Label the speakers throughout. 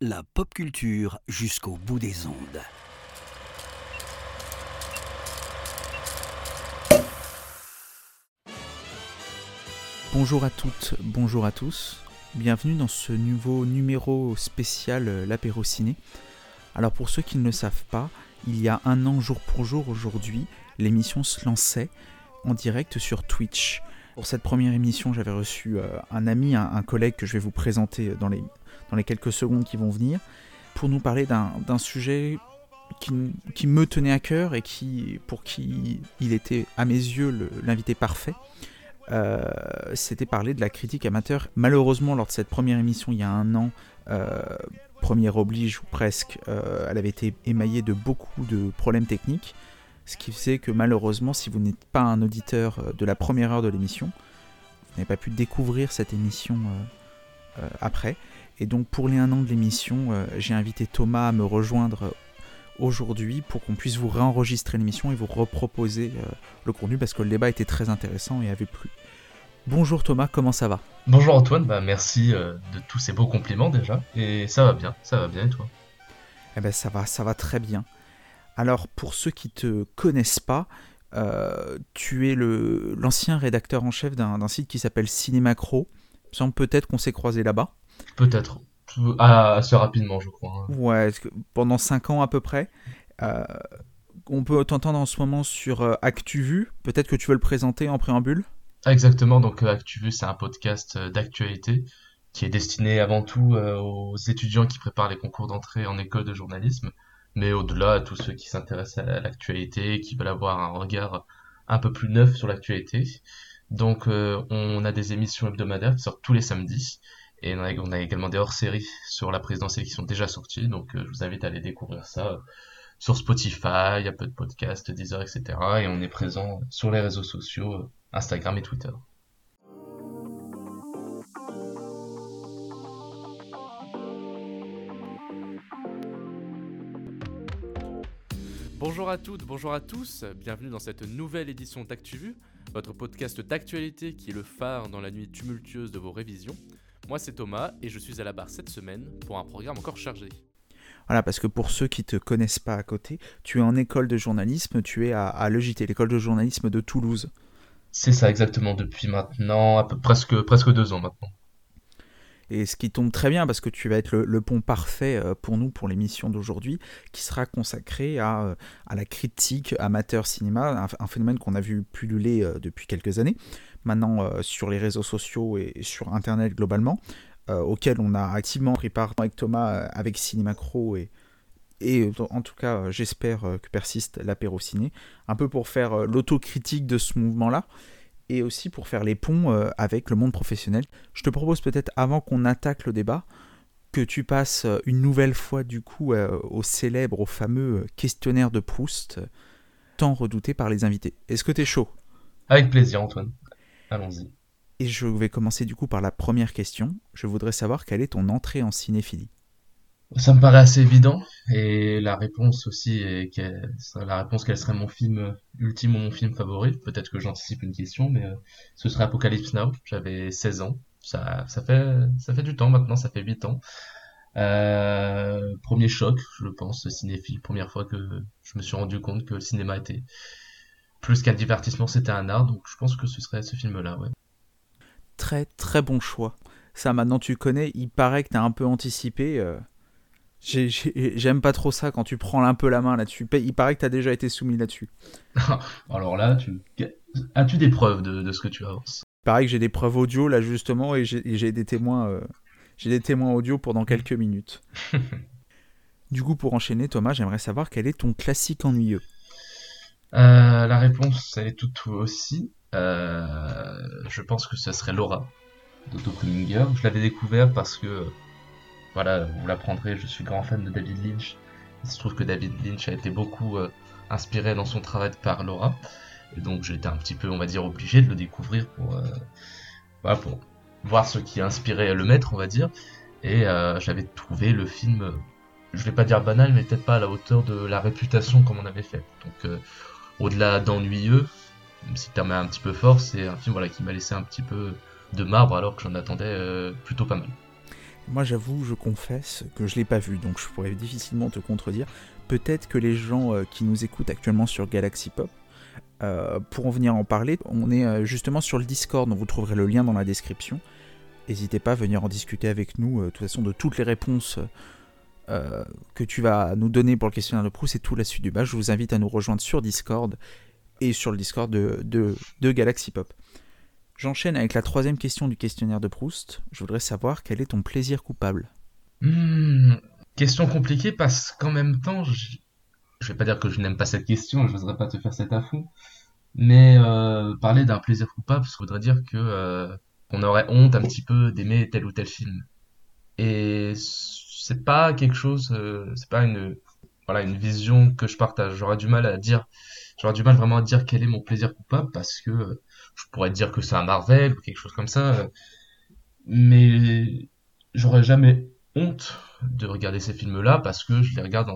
Speaker 1: La pop culture jusqu'au bout des ondes.
Speaker 2: Bonjour à toutes, bonjour à tous. Bienvenue dans ce nouveau numéro spécial euh, l'apéro ciné. Alors pour ceux qui ne le savent pas, il y a un an jour pour jour aujourd'hui, l'émission se lançait en direct sur Twitch. Pour cette première émission, j'avais reçu euh, un ami, un, collègue que je vais vous présenter dans les, quelques secondes qui vont venir, pour nous parler d'un sujet qui, me tenait à cœur et qui, pour qui il était, à mes yeux, l'invité parfait. Euh, c'était parler de la critique amateur. Malheureusement, lors de cette première émission, il y a un an, euh, première oblige ou presque, elle avait été émaillée de beaucoup de problèmes techniques. Ce qui faisait que malheureusement, si vous n'êtes pas un auditeur euh, de la première heure de l'émission, vous n'avez pas pu découvrir cette émission euh, euh, après. Et donc pour les un an de l'émission, j'ai invité Thomas à me rejoindre aujourd'hui pour qu'on puisse vous réenregistrer l'émission et vous reproposer le contenu parce que le débat était très intéressant et avait plu. Bonjour Thomas, comment ça va?
Speaker 3: Bonjour Antoine, bah merci de tous ces beaux compliments déjà. Et ça va bien, ça va bien et toi?
Speaker 2: Eh ben ça va, ça va très bien. Alors pour ceux qui te connaissent pas, euh, tu es l'ancien rédacteur en chef d'un site qui s'appelle Cinémacro. semble peut-être qu'on s'est croisé là-bas.
Speaker 3: Peut-être. Ah, assez rapidement, je crois.
Speaker 2: Hein. Ouais, pendant 5 ans à peu près. Euh, on peut t'entendre en ce moment sur euh, ActuVu. Peut-être que tu veux le présenter en préambule
Speaker 3: Exactement, donc ActuVu, c'est un podcast d'actualité qui est destiné avant tout aux étudiants qui préparent les concours d'entrée en école de journalisme mais au-delà, tous ceux qui s'intéressent à l'actualité, qui veulent avoir un regard un peu plus neuf sur l'actualité. Donc euh, on a des émissions hebdomadaires qui sortent tous les samedis. Et on a, également des hors-séries sur la présidentielle qui sont déjà sorties. Donc euh, je vous invite à aller découvrir ça sur Spotify, a peu de podcasts, Deezer, etc. Et on est présent sur les réseaux sociaux, Instagram et Twitter.
Speaker 4: Bonjour à toutes, bonjour à tous, bienvenue dans cette nouvelle édition d'ActuVu, votre podcast d'actualité qui est le phare dans la nuit tumultueuse de vos révisions. Moi c'est Thomas et je suis à la barre cette semaine pour un programme encore chargé.
Speaker 2: Voilà, parce que pour ceux qui ne te connaissent pas à côté, tu es en école de journalisme, tu es à, à l'EJT, l'école de journalisme de Toulouse.
Speaker 3: C'est ça exactement, depuis maintenant, à peu, presque, presque deux ans maintenant.
Speaker 2: Et ce qui tombe très bien parce que tu vas être le, pont parfait euh, pour nous pour l'émission d'aujourd'hui qui sera consacrée à, euh, à, la critique amateur cinéma, un, phénomène qu'on a vu pulluler euh, depuis quelques années, maintenant sur les réseaux sociaux et sur Internet globalement, auquel on a activement pris part avec Thomas, avec Cinémacro et, et en tout cas j'espère que persiste l'apéro ciné, un peu pour faire l'autocritique de ce mouvement-là et aussi pour faire les ponts euh, avec le monde professionnel. Je te propose peut-être avant qu'on attaque le débat que tu passes euh, une nouvelle fois du coup euh, au célèbre, au fameux questionnaire de Proust, tant redouté par les invités. Est-ce que tu es chaud?
Speaker 3: Avec plaisir Antoine. Allons-y.
Speaker 2: Et je vais commencer du coup par la première question. Je voudrais savoir quelle est ton entrée en cinéphilie?
Speaker 3: Ça me paraît assez évident et la réponse aussi est la réponse serait mon film ultime ou mon film favori. Peut-être que j'anticipe une question, mais euh, ce serait Apocalypse Now. J'avais 16 ans. Ça, ça fait ça fait du temps maintenant, ça fait 8 ans. Euh, premier choc, je pense, cinéphile. Première fois que je me suis rendu compte que le cinéma était plus qu'un divertissement, c'était un art. Donc je pense que ce serait ce film-là, ouais.
Speaker 2: Très très bon choix. Ça maintenant tu connais. Il paraît que tu as un peu anticipé. Euh, J'aime pas trop ça quand tu prends un peu la main là-dessus. Il paraît que tu as déjà été soumis là-dessus.
Speaker 3: Alors là, tu... as-tu des preuves de, ce que tu avances?
Speaker 2: Il paraît que j'ai des preuves audio là justement et j'ai des témoins, euh, j'ai des témoins audio pendant quelques minutes. du coup, pour enchaîner, Thomas, j'aimerais savoir quel est ton classique ennuyeux?
Speaker 3: Euh, la réponse est tout aussi. Euh, je pense que ce serait Laura d'Otto Preminger. Je l'avais découvert parce que voilà, vous l'apprendrez, je suis grand fan de David Lynch. Il se trouve que David Lynch a été beaucoup euh, inspiré dans son travail par Laura. Et donc été un petit peu, on va dire, obligé de le découvrir pour, euh, voir ce qui a inspiré le maître, on va dire. Et euh, j'avais trouvé le film, je vais pas dire banal, mais peut-être pas à la hauteur de la réputation comme on avait fait. Donc au-delà d'ennuyeux, même si le terme est un petit peu fort, c'est un film voilà, qui m'a laissé un petit peu de marbre alors que j'en attendais plutôt pas mal.
Speaker 2: Moi, j'avoue, je confesse que je l'ai pas vu, donc je pourrais difficilement te contredire. Peut-être que les gens euh, qui nous écoutent actuellement sur Galaxy Pop euh, pourront venir en parler. On est euh, justement sur le Discord, donc vous trouverez le lien dans la description. N'hésitez pas à venir en discuter avec nous. De toute façon, de toutes les réponses que tu vas nous donner pour le questionnaire de Proust et tout la suite du bas, je vous invite à nous rejoindre sur Discord et sur le Discord de Galaxy Pop. J'enchaîne avec la troisième question du questionnaire de Proust. Je voudrais savoir quel est ton plaisir coupable.
Speaker 3: Hmm, question compliquée parce qu'en même temps, je... je vais pas dire que je n'aime pas cette question, je n'oserais pas te faire cet affront, mais euh, parler d'un plaisir coupable, ça voudrait dire que euh, on aurait honte un petit peu d'aimer tel ou tel film. Et c'est pas quelque chose, euh, c'est pas une une vision que je partage. J'aurais du mal à dire, j'aurais du mal vraiment à dire quel est mon plaisir coupable parce que je pourrais dire que c'est un Marvel ou quelque chose comme ça, mais j'aurais jamais honte de regarder ces films-là parce que je les regarde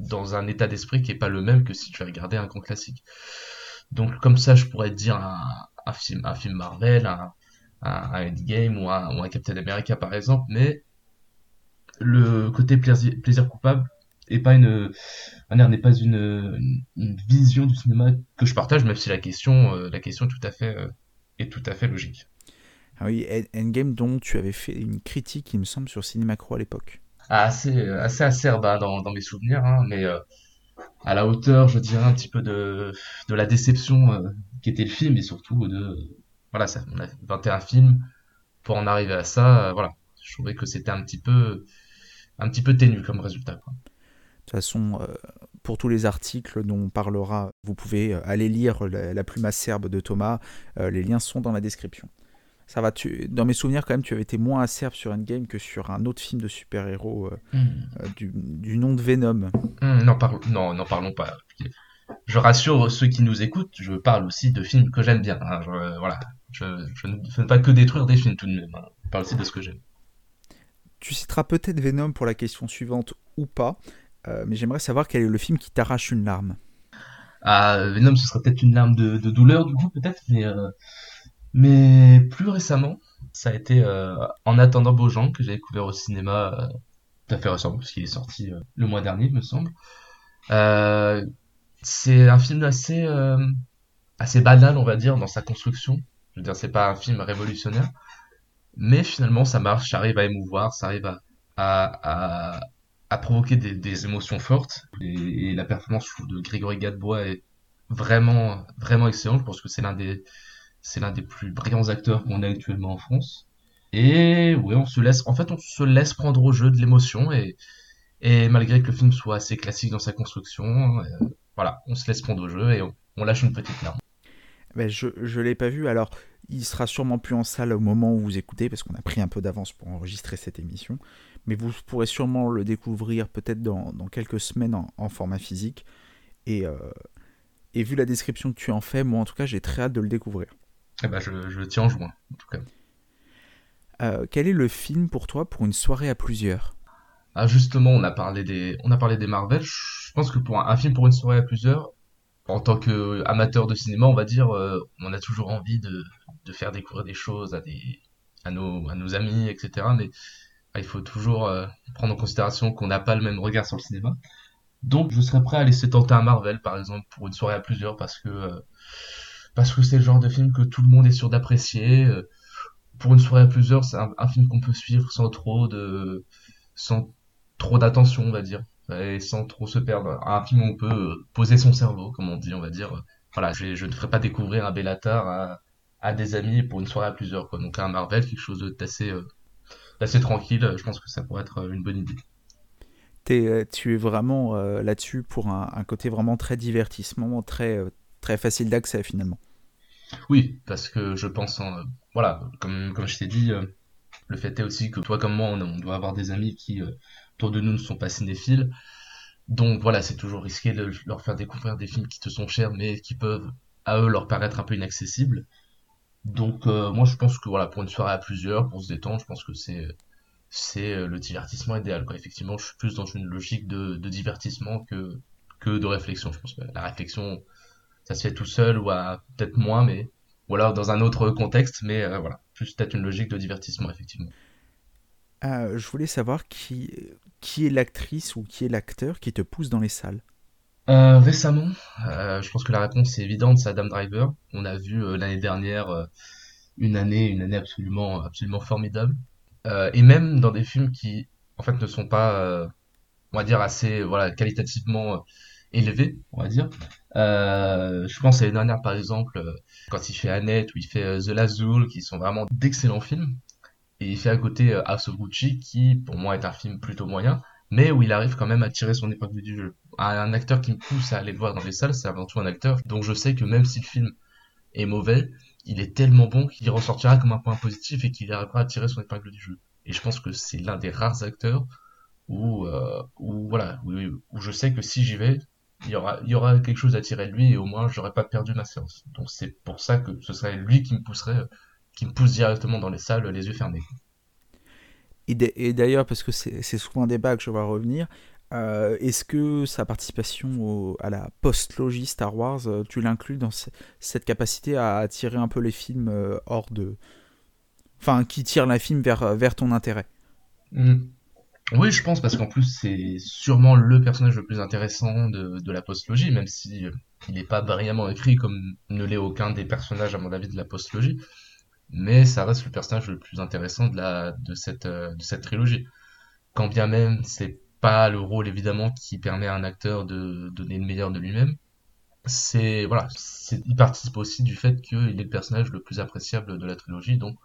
Speaker 3: dans, un état d'esprit qui est pas le même que si tu regardais un grand classique. Donc comme ça, je pourrais dire un, film, un film Marvel, un, un, Endgame ou un, ou un Captain America par exemple, mais le côté plaisir, plaisir coupable, et pas une n'est pas une, une, vision du cinéma que je partage même si la question euh, la question est tout à fait euh, est tout à fait logique.
Speaker 2: Ah oui Endgame dont tu avais fait une critique il me semble sur Cinémacro à l'époque.
Speaker 3: Ah, assez assez acerbe hein, dans, dans mes souvenirs hein, mais euh, à la hauteur je dirais un petit peu de de la déception qu'était le film et surtout de voilà ça on a 21 films pour en arriver à ça voilà. Je trouvais que c'était un petit peu un petit peu ténu comme résultat quoi.
Speaker 2: De toute façon, euh, pour tous les articles dont on parlera, vous pouvez euh, aller lire la, plume acerbe de Thomas. Euh, les liens sont dans la description. Ça va, tu... dans mes souvenirs quand même, tu avais été moins acerbe sur Endgame que sur un autre film de super-héros hmm. du, nom de Venom.
Speaker 3: Hmm, non, non, n'en parlons pas. Je rassure ceux qui nous écoutent, je parle aussi de films que j'aime bien. Hein. Je, voilà, je, ne fais pas que détruire des films tout de même. Hein. Je parle aussi de ce que j'aime.
Speaker 2: Tu citeras peut-être Venom pour la question suivante ou pas. Euh, mais j'aimerais savoir quel est le film qui t'arrache une larme.
Speaker 3: Ah, Venom, ce serait peut-être une larme de, douleur, du coup, peut-être, mais, euh, mais plus récemment, ça a été euh, En attendant Beaujean, que j'ai découvert au cinéma tout à fait récemment, parce qu'il est sorti le mois dernier, me semble. c'est un film assez, assez banal, on va dire, dans sa construction. Je veux dire, c'est pas un film révolutionnaire, mais finalement, ça marche, ça arrive à émouvoir, ça arrive à, a provoqué des, émotions fortes. Et, la performance de Grégory Gadebois est vraiment, vraiment excellente. Je pense que c'est l'un des, c'est l'un des plus brillants acteurs qu'on a actuellement en France. Et ouais, on se laisse, en fait, on se laisse prendre au jeu de l'émotion et, et malgré que le film soit assez classique dans sa construction, euh, voilà, on se laisse prendre au jeu et on, lâche une petite larme.
Speaker 2: Ben je ne l'ai pas vu, alors il sera sûrement plus en salle au moment où vous écoutez, parce qu'on a pris un peu d'avance pour enregistrer cette émission mais vous pourrez sûrement le découvrir peut-être dans, quelques semaines en, format physique. Et, euh, et, vu la description que tu en fais, moi en tout cas, j'ai très hâte de le découvrir.
Speaker 3: Eh ben, je, je tiens en juin, en tout cas.
Speaker 2: Euh, quel est le film pour toi pour une soirée à plusieurs?
Speaker 3: Ah justement, on a parlé des, on a parlé des Marvel. Je pense que pour un, film pour une soirée à plusieurs, en tant qu'amateur de cinéma, on va dire, euh, on a toujours envie de, de, faire découvrir des choses à des, à nos, à nos amis, etc. Mais il faut toujours euh, prendre en considération qu'on n'a pas le même regard sur le cinéma. Donc je serais prêt à laisser tenter un Marvel par exemple pour une soirée à plusieurs parce que euh, parce que c'est le genre de film que tout le monde est sûr d'apprécier. Euh, pour une soirée à plusieurs, c'est un, film qu'on peut suivre sans trop de sans trop d'attention, on va dire, et sans trop se perdre. Un film où on peut poser son cerveau, comme on dit, on va dire. Voilà, je, je ne ferai pas découvrir un Bellatar à, à des amis pour une soirée à plusieurs, quoi. Donc un Marvel, quelque chose d'assez assez tranquille, je pense que ça pourrait être euh, une bonne idée.
Speaker 2: Es, euh, tu es vraiment euh, là-dessus pour un, côté vraiment très divertissement, très, très facile d'accès finalement.
Speaker 3: Oui, parce que je pense, en, voilà, comme, comme je t'ai dit, le fait est aussi que toi comme moi, on, doit avoir des amis qui, autour de nous, ne sont pas cinéphiles. Donc voilà, c'est toujours risqué de leur faire découvrir des films qui te sont chers, mais qui peuvent, à eux, leur paraître un peu inaccessibles. Donc euh, moi je pense que voilà pour une soirée à plusieurs, pour se détendre, je pense que c'est c'est euh, le divertissement idéal. Quoi. Effectivement, je suis plus dans une logique de, divertissement que de réflexion. Je pense la réflexion, ça se fait tout seul ou peut-être moins, mais ou alors dans un autre contexte, mais euh, voilà, plus peut-être une logique de divertissement effectivement.
Speaker 2: Je voulais savoir qui est l'actrice ou qui est l'acteur qui te pousse dans les salles?
Speaker 3: Euh, récemment, euh, je pense que la réponse est évidente, c'est Adam Driver. On a vu euh, l'année dernière une année, une année absolument, absolument formidable. Et même dans des films qui, en fait, ne sont pas, on va dire, assez, voilà, qualitativement élevés, on va dire. Je pense à l'année dernière, par exemple, quand il fait Annette ou il fait The Last qui sont vraiment d'excellents films. Et il fait à côté euh, House Gucci, qui, pour moi, est un film plutôt moyen, mais où il arrive quand même à tirer son épingle du jeu. Un, acteur qui me pousse à aller le voir dans les salles, c'est avant tout un acteur dont je sais que même si le film est mauvais, il est tellement bon qu'il ressortira comme un point positif et qu'il arrivera à tirer son épingle du jeu. Et je pense que c'est l'un des rares acteurs où, euh, où voilà, où, je sais que si j'y vais, il y aura, il y aura quelque chose à tirer de lui et au moins j'aurais pas perdu ma séance. Donc c'est pour ça que ce serait lui qui me pousserait, qui me pousse directement dans les salles, les yeux fermés.
Speaker 2: Et d'ailleurs, parce que c'est souvent un débat que je vais revenir, euh, est-ce que sa participation à la post-logie Star Wars, euh, tu l'inclus dans ce- cette capacité à attirer un peu les films euh, hors de... Enfin, qui tirent la film vers, vers ton intérêt?
Speaker 3: Hmm. Oui, je pense parce qu'en plus c'est sûrement le personnage le plus intéressant de, la postlogie, même si n'est pas brillamment écrit comme ne l'est aucun des personnages à mon avis de la postlogie, mais ça reste le personnage le plus intéressant de la de cette euh, de cette trilogie. Quand bien même c'est pas le rôle évidemment qui permet à un acteur de donner le meilleur de lui-même, c'est voilà, il participe aussi du fait qu'il est le personnage le plus appréciable de la trilogie, donc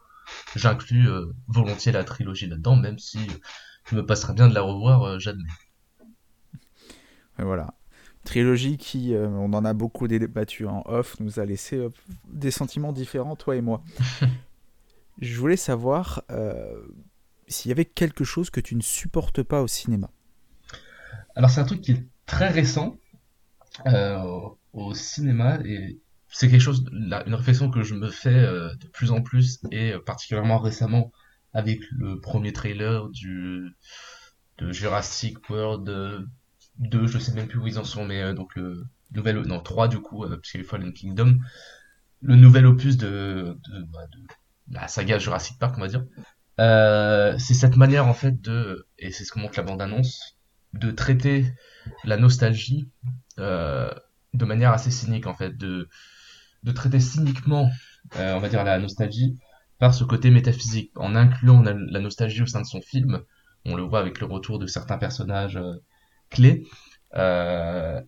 Speaker 3: j'inclus euh, volontiers la trilogie là-dedans, même si je me passerais bien de la revoir, euh, j'admets.
Speaker 2: Et voilà. Trilogie qui, euh, on en a beaucoup débattu en off, nous a laissé euh, des sentiments différents, toi et moi. Je voulais savoir euh, s'il y avait quelque chose que tu ne supportes pas au cinéma.
Speaker 3: Alors c'est un truc qui est très récent au, au cinéma et c'est quelque chose, la- une réflexion que je me fais de plus en plus et particulièrement récemment avec le premier trailer du de Jurassic World euh, 2, je sais même plus où ils en sont, mais euh, donc le nouvel, non 3 du coup, euh, puisqu'il y a eu Fallen Kingdom, le nouvel opus de, de, bah, de la saga Jurassic Park, on va dire. Euh, c'est cette manière en fait de, et c'est ce que montre la bande-annonce, de traiter la nostalgie euh, de manière assez cynique en fait, de, de traiter cyniquement, euh, on va dire, la nostalgie par ce côté métaphysique, en incluant la, la nostalgie au sein de son film. On le voit avec le retour de certains personnages euh, clés. Euh,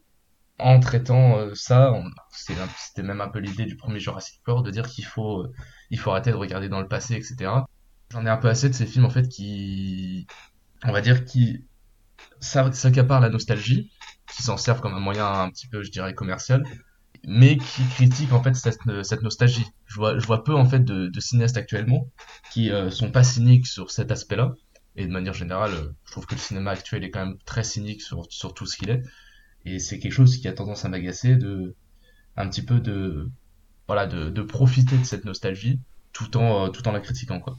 Speaker 3: en traitant euh, ça, c'était même un peu l'idée du premier Jurassic World de dire qu'il faut, euh, faut arrêter de regarder dans le passé, etc. J'en ai un peu assez de ces films en fait qui, on va dire, qui s'accaparent la nostalgie, qui s'en servent comme un moyen un petit peu, je dirais, commercial, mais qui critiquent en fait cette, cette nostalgie. Je vois, je vois peu en fait de, de cinéastes actuellement qui euh, sont pas cyniques sur cet aspect-là. Et de manière générale, euh, je trouve que le cinéma actuel est quand même très cynique sur, tout ce qu'il est. Et c'est quelque chose qui a tendance à m'agacer de, un petit peu de, voilà, de, profiter de cette nostalgie tout en, euh, tout en la critiquant, quoi.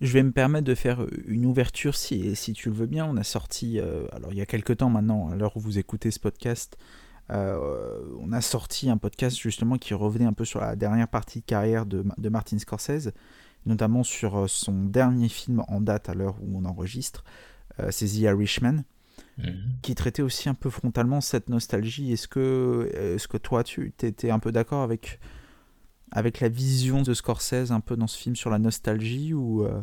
Speaker 2: Je vais me permettre de faire une ouverture si, si tu le veux bien. On a sorti, euh, alors il y a quelques temps maintenant, à l'heure où vous écoutez ce podcast, on a sorti un podcast justement qui revenait un peu sur la dernière partie de carrière de, de Martin Scorsese, notamment sur euh, son dernier film en date à l'heure où on enregistre, euh, c'est The Irishman,
Speaker 3: Mhm.
Speaker 2: qui traitait aussi un peu frontalement cette nostalgie. Est-ce que, est-ce que toi, tu étais un peu d'accord avec, avec la vision de Scorsese un peu dans ce film sur la nostalgie ou, euh,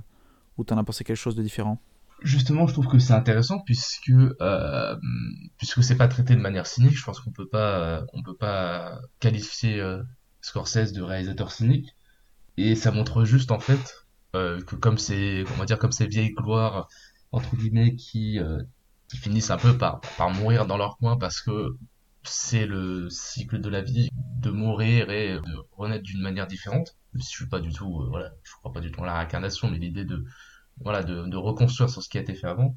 Speaker 2: ou t'en as pensé quelque chose de différent?
Speaker 3: Justement, je trouve que c'est intéressant puisque euh, puisque c'est pas traité de manière cynique. Je pense qu'on peut pas euh, on peut pas qualifier euh, Scorsese de réalisateur cynique et ça montre juste en fait euh, que comme c'est on va dire comme ces vieilles gloires entre guillemets qui euh, qui finissent un peu par par mourir dans leur coin parce que c'est le cycle de la vie de mourir et de renaître d'une manière différente. Je suis pas du tout euh, voilà, je crois pas du tout en la réincarnation, mais l'idée de voilà, de, reconstruire sur ce qui a été fait avant.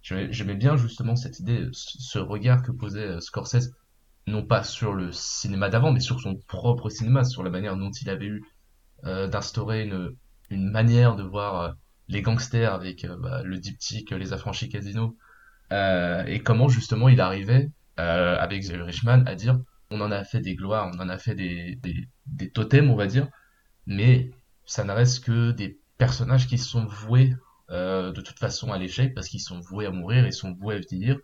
Speaker 3: J'aimais bien justement cette idée, ce regard que posait Scorsese, non pas sur le cinéma d'avant, mais sur son propre cinéma, sur la manière dont il avait eu d'instaurer une, une manière de voir euh, les gangsters avec euh, bah, le diptyque Les Affranchis Casino, euh, et comment justement il arrivait, euh, avec The Irishman, à dire on en a fait des gloires, on en a fait des, des, des totems, on va dire, mais ça ne reste que des personnages qui sont voués de toute façon à l'échec parce qu'ils sont voués à mourir, ils sont voués à vieillir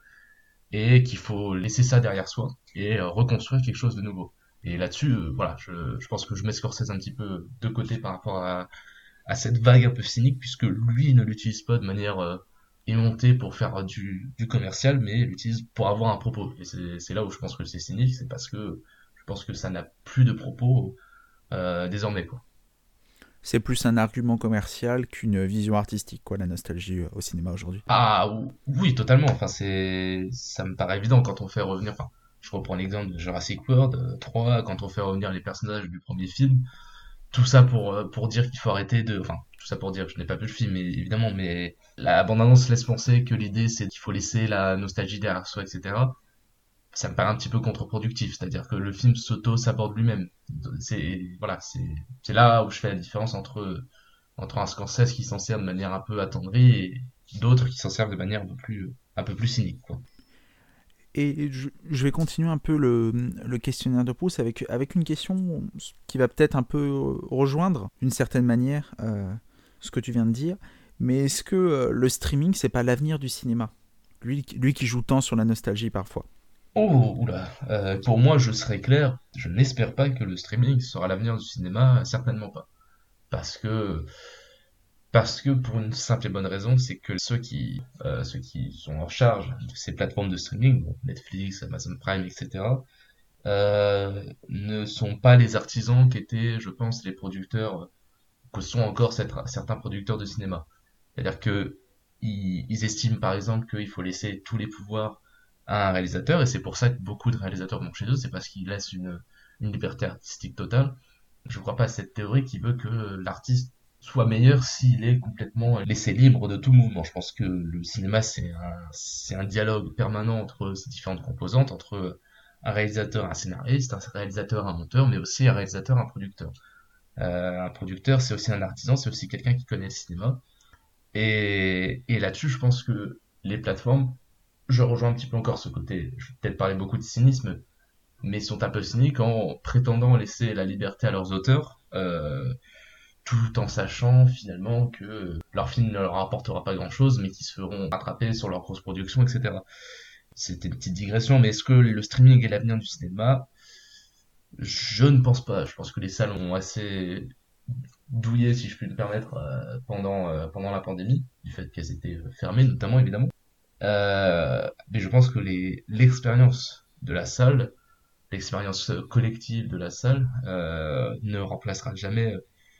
Speaker 3: et qu'il faut laisser ça derrière soi et reconstruire quelque chose de nouveau. Et là-dessus, voilà, je, je, pense que je mets Scorsese un petit peu de côté par rapport à, à cette vague un peu cynique, puisque lui ne l'utilise pas de manière euh, émontée pour faire du, du commercial, mais l'utilise pour avoir un propos. Et c'est là où je pense que c'est cynique, c'est parce que je pense que ça n'a plus de propos euh, désormais. quoi.
Speaker 2: C'est plus un argument commercial qu'une vision artistique, quoi, la nostalgie euh, au cinéma aujourd'hui.
Speaker 3: Ah oui, totalement. Enfin, c'est, ça me paraît évident quand on fait revenir. Enfin, je reprends l'exemple de Jurassic World 3, quand on fait revenir les personnages du premier film tout ça pour euh, pour dire qu'il faut arrêter de enfin tout ça pour dire que je n'ai pas vu le film évidemment mais la bande-annonce laisse penser que l'idée c'est qu'il faut laisser la nostalgie derrière soi etc ça me paraît un petit peu contre-productif c'est-à-dire que le film s'auto s'aborde lui-même. C'est voilà c'est là où je fais la différence entre entre un Scorsese qui s'en sert de manière un peu attendrie et d'autres qui s'en servent de manière un peu plus un peu plus cynique quoi
Speaker 2: et je, vais continuer un peu le, questionnaire de Proust avec, avec une question qui va peut-être un peu rejoindre, d'une certaine manière, euh, ce que tu viens de dire. Mais est-ce que euh, le streaming, c'est pas l'avenir du cinéma? Lui, lui qui joue tant sur la nostalgie parfois.
Speaker 3: Oh, oula. Euh, pour moi, je serais clair, je n'espère pas que le streaming sera l'avenir du cinéma, certainement pas. Parce que parce que pour une simple et bonne raison, c'est que ceux qui, euh, ceux qui sont en charge de ces plateformes de streaming, Netflix, Amazon Prime, etc., euh, ne sont pas les artisans qui étaient, je pense, les producteurs, que sont encore certains producteurs de cinéma. C'est-à-dire que ils, estiment par exemple qu'il faut laisser tous les pouvoirs à un réalisateur, et c'est pour ça que beaucoup de réalisateurs vont chez eux, c'est parce qu'ils laissent une liberté artistique totale. Je ne crois pas à cette théorie qui veut que l'artiste soit meilleur s'il est complètement laissé libre de tout mouvement. Je pense que le cinéma, c'est un, dialogue permanent entre ces différentes composantes, entre un réalisateur, un scénariste, un réalisateur, un monteur, mais aussi un réalisateur, un producteur. Euh, un producteur, c'est aussi un artisan, c'est aussi quelqu'un qui connaît le cinéma. Et, et là-dessus, je pense que les plateformes, je rejoins un petit peu encore ce côté, je vais peut-être parler beaucoup de cynisme, mais sont un peu cyniques en prétendant laisser la liberté à leurs auteurs. Euh, tout en sachant finalement que leur film ne leur apportera pas grand chose, mais qu'ils se feront rattraper sur leur grosse production, etc. C'était une petite digression, mais est-ce que le streaming est l'avenir du cinéma? Je ne pense pas. Je pense que les salles ont assez douillé, si je puis me permettre, euh, pendant, euh, pendant la pandémie, du fait qu'elles étaient euh, fermées, notamment évidemment. mais je pense que l'expérience de la salle, l'expérience collective de la salle, ne remplacera jamais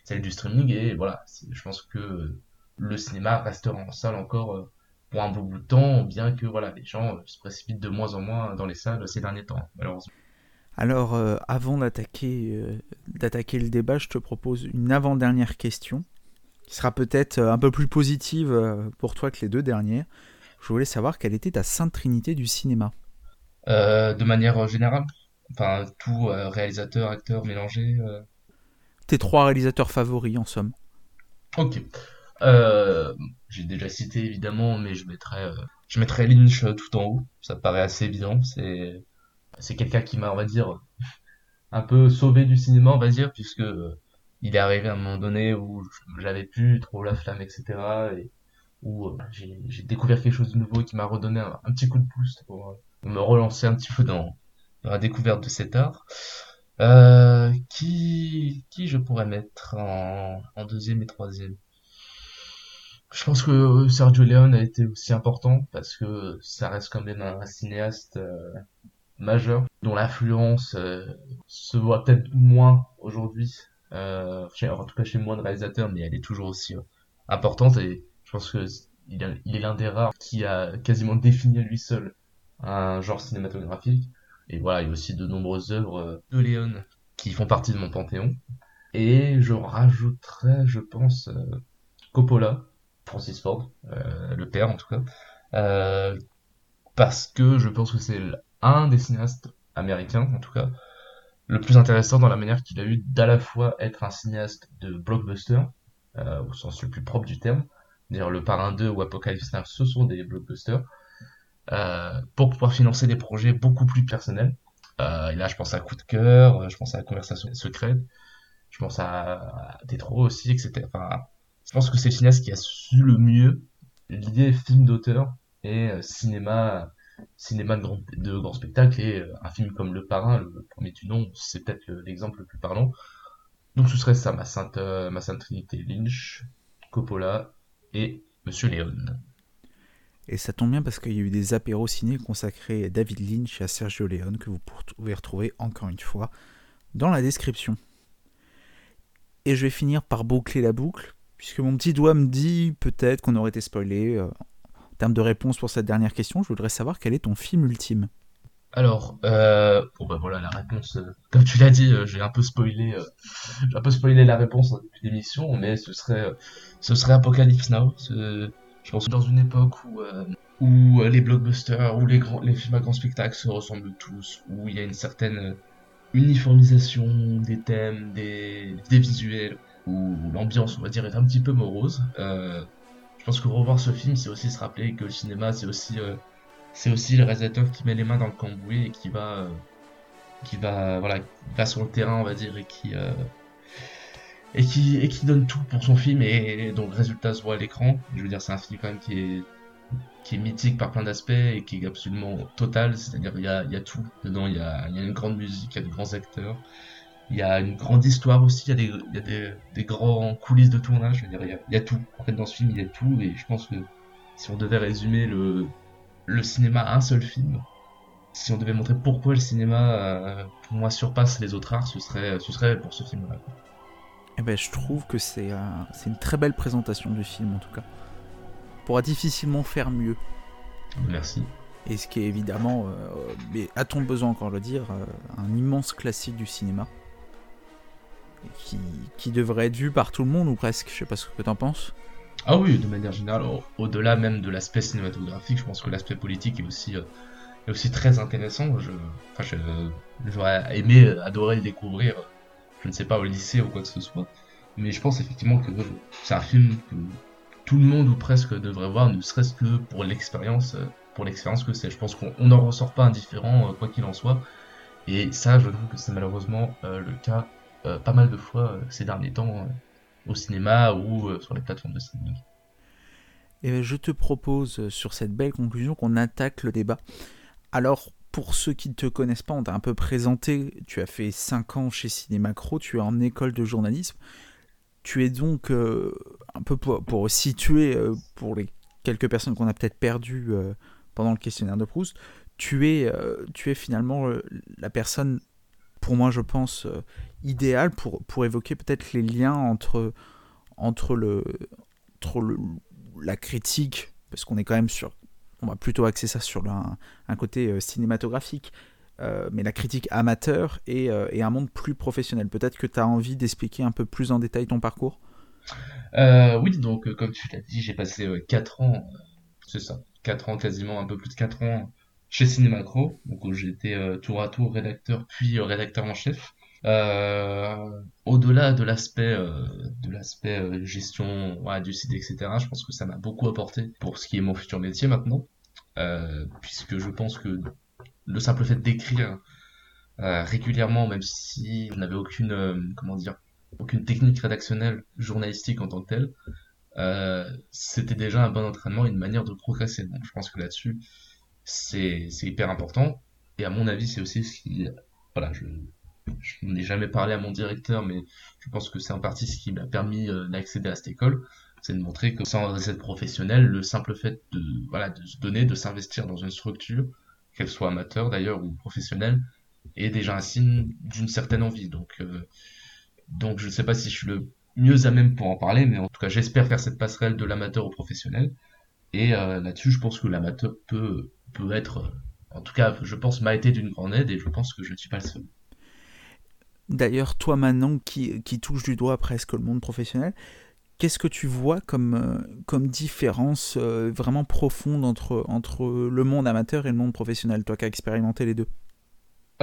Speaker 3: celle du streaming. Et voilà, je pense que le cinéma restera en salle encore euh, pour un beau bout de temps, bien que voilà, les gens euh, se précipitent de moins en moins dans les salles ces derniers temps, malheureusement.
Speaker 2: Alors, euh, avant d'attaquer d'attaquer le débat, je te propose une avant-dernière question, qui sera peut-être un peu plus positive pour toi que les deux dernières. Je voulais savoir quelle était ta sainte trinité du cinéma.
Speaker 3: de manière générale Enfin, tout réalisateur, acteur mélangé
Speaker 2: tes trois réalisateurs favoris en somme
Speaker 3: Ok. Euh, j'ai déjà cité évidemment, mais je mettrais, euh, je mettrais Lynch euh, tout en haut. Ça paraît assez évident. C'est, c'est quelqu'un qui m'a, on va dire, un peu sauvé du cinéma, on va dire, puisque il est arrivé à un moment donné où j'avais plus trop la flamme, etc. Et où j'ai, découvert quelque chose de nouveau qui m'a redonné un, petit coup de pouce pour, me relancer un petit peu dans la découverte de cet art. Euh, qui, qui je pourrais mettre en, deuxième et troisième? Je pense que Sergio Leone a été aussi important parce que ça reste quand même un, cinéaste euh, majeur dont l'influence euh, se voit peut-être moins aujourd'hui, euh, en tout cas chez moins de réalisateurs, mais elle est toujours aussi importante et je pense que il, il est l'un des rares qui a quasiment défini à lui seul un genre cinématographique et voilà, il y a aussi de nombreuses œuvres euh, de Léon. qui font partie de mon panthéon. Et je rajouterais, je pense, euh, Coppola, Francis Ford, euh, le père en tout cas, parce que je pense que c'est un des cinéastes américains, en tout cas, le plus intéressant dans la manière qu'il a eu d'à la fois être un cinéaste de blockbuster, au sens le plus propre du terme, dire le Parrain 2 ou Apocalypse Now, ce sont des blockbusters, pour pouvoir financer des projets beaucoup plus personnels. Euh, et là, je pense à Coup de cœur, je pense à Conversation secrète, je pense à, à aussi, etc. Enfin, Je pense que c'est le cinéaste qui a su le mieux lier film d'auteur et euh, cinéma cinéma de grand, de grand spectacle et euh, un film comme Le Parrain, le premier du nom, c'est peut-être l'exemple le plus parlant. Donc ce serait ça, ma sainte, euh, ma sainte trinité Lynch, Coppola et Monsieur Léon.
Speaker 2: Et ça tombe bien parce qu'il y a eu des apéros ciné consacrés à David Lynch et à Sergio Leone que vous pouvez retrouver encore une fois dans la description. Et je vais finir par boucler la boucle, puisque mon petit doigt me dit peut-être qu'on aurait été spoilé. Euh, en termes de réponse pour cette dernière question, je voudrais savoir quel est ton film ultime.
Speaker 3: Alors, euh, bon bah voilà la réponse. Euh, comme tu l'as dit, j'ai un peu spoilé, j'ai un peu spoilé la réponse en début d'émission, mais ce serait, ce serait Apocalypse Now. Je pense que dans une époque où, euh, où euh, les blockbusters, où les, grands, les films à grand spectacle se ressemblent tous, où il y a une certaine uniformisation des thèmes, des, des visuels, où l'ambiance, on va dire, est un petit peu morose. Euh, je pense que revoir ce film, c'est aussi se rappeler que le cinéma, c'est aussi, aussi le réalisateur qui met les mains dans le cambouis et qui va, qui va, voilà, va sur le terrain, on va dire, et qui, et qui, et donne tout pour son film et donc le résultat se voit à l'écran. Je veux dire, c'est un film quand même qui est, mythique par plein d'aspects et qui est absolument total, c'est-à-dire il y a, tout dedans, il y a, une grande musique, il y a de grands acteurs, il y a une grande histoire aussi, il y a des, grands coulisses de tournage, je veux dire, il y, a, tout. En fait, dans ce film, il y a tout et je pense que si on devait résumer le, le cinéma à un seul film, si on devait montrer pourquoi le cinéma, euh, pour moi, surpasse les autres arts, ce serait, ce serait pour ce film-là.
Speaker 2: Eh ben, je trouve que c'est une très belle présentation du film en tout cas. On pourra difficilement faire mieux.
Speaker 3: Merci.
Speaker 2: Et ce qui est évidemment, euh, mais a-t-on besoin encore de le dire, euh, un immense classique du cinéma. Qui, qui, devrait être vu par tout le monde ou presque. Je sais pas ce que tu en penses.
Speaker 3: Ah oui, de manière générale, au-delà même de l'aspect cinématographique, je pense que l'aspect politique est aussi, euh, est aussi très intéressant. Enfin, j'aurais aimé, adorer le découvrir je ne sais pas, au lycée ou quoi que ce soit. Mais je pense effectivement que c'est un film que tout le monde ou presque devrait voir, ne serait-ce que pour l'expérience, euh, pour l'expérience que c'est. Je pense qu'on n'en ressort pas indifférent, euh, quoi qu'il en soit. Et ça, je trouve que c'est malheureusement euh, le cas pas mal de fois ces derniers temps au cinéma ou sur les plateformes de streaming.
Speaker 2: Et je te propose sur cette belle conclusion qu'on attaque le débat. Alors, pour ceux qui ne te connaissent pas, on t'a un peu présenté. Tu as fait 5 ans chez Cinémacro, tu es en école de journalisme. Tu es donc, euh, un peu pour, situer, euh, pour les quelques personnes qu'on a peut-être perdues euh, pendant le questionnaire de Proust, tu es, tu es finalement la personne, pour moi je pense, idéale pour, pour évoquer peut-être les liens entre, entre, le, entre le, la critique, parce qu'on est quand même sur on va plutôt axer ça sur un, côté euh, cinématographique, euh, mais la critique amateur euh, et, un monde plus professionnel. Peut-être que tu as envie d'expliquer un peu plus en détail ton parcours?
Speaker 3: Oui, donc comme tu l'as dit, j'ai passé 4 ans, c'est ça, 4 ans quasiment, un peu plus de 4 ans chez Cinémacro, où j'étais tour à tour rédacteur puis rédacteur en chef. Euh, au-delà de l'aspect euh, de l'aspect euh, gestion du site etc je pense que ça m'a beaucoup apporté pour ce qui est mon futur métier maintenant. Puisque je pense que le simple fait d'écrire régulièrement même si je n'avais aucune comment dire aucune technique rédactionnelle journalistique en tant que telle c'était déjà un bon entraînement et une manière de progresser. Donc je pense que là-dessus c'est hyper important. Et à mon avis c'est aussi ce qui voilà je je n'ai jamais parlé à mon directeur, mais je pense que c'est en partie ce qui m'a permis euh, d'accéder à cette école. C'est de montrer que sans être professionnel, le simple fait de, voilà, de se donner, de s'investir dans une structure, qu'elle soit amateur d'ailleurs ou professionnelle, est déjà un signe d'une certaine envie. Donc, euh, donc je ne sais pas si je suis le mieux à même pour en parler, mais en tout cas, j'espère faire cette passerelle de l'amateur au professionnel. Et euh, là-dessus, je pense que l'amateur peut, peut être, en tout cas, je pense, m'a été d'une grande aide et je pense que je ne suis pas le seul.
Speaker 2: D'ailleurs, toi maintenant qui, qui touche du doigt presque le monde professionnel, qu'est-ce que tu vois comme, euh, comme différence euh, vraiment profonde entre, le monde amateur et le monde professionnel, toi qui as expérimenté les deux?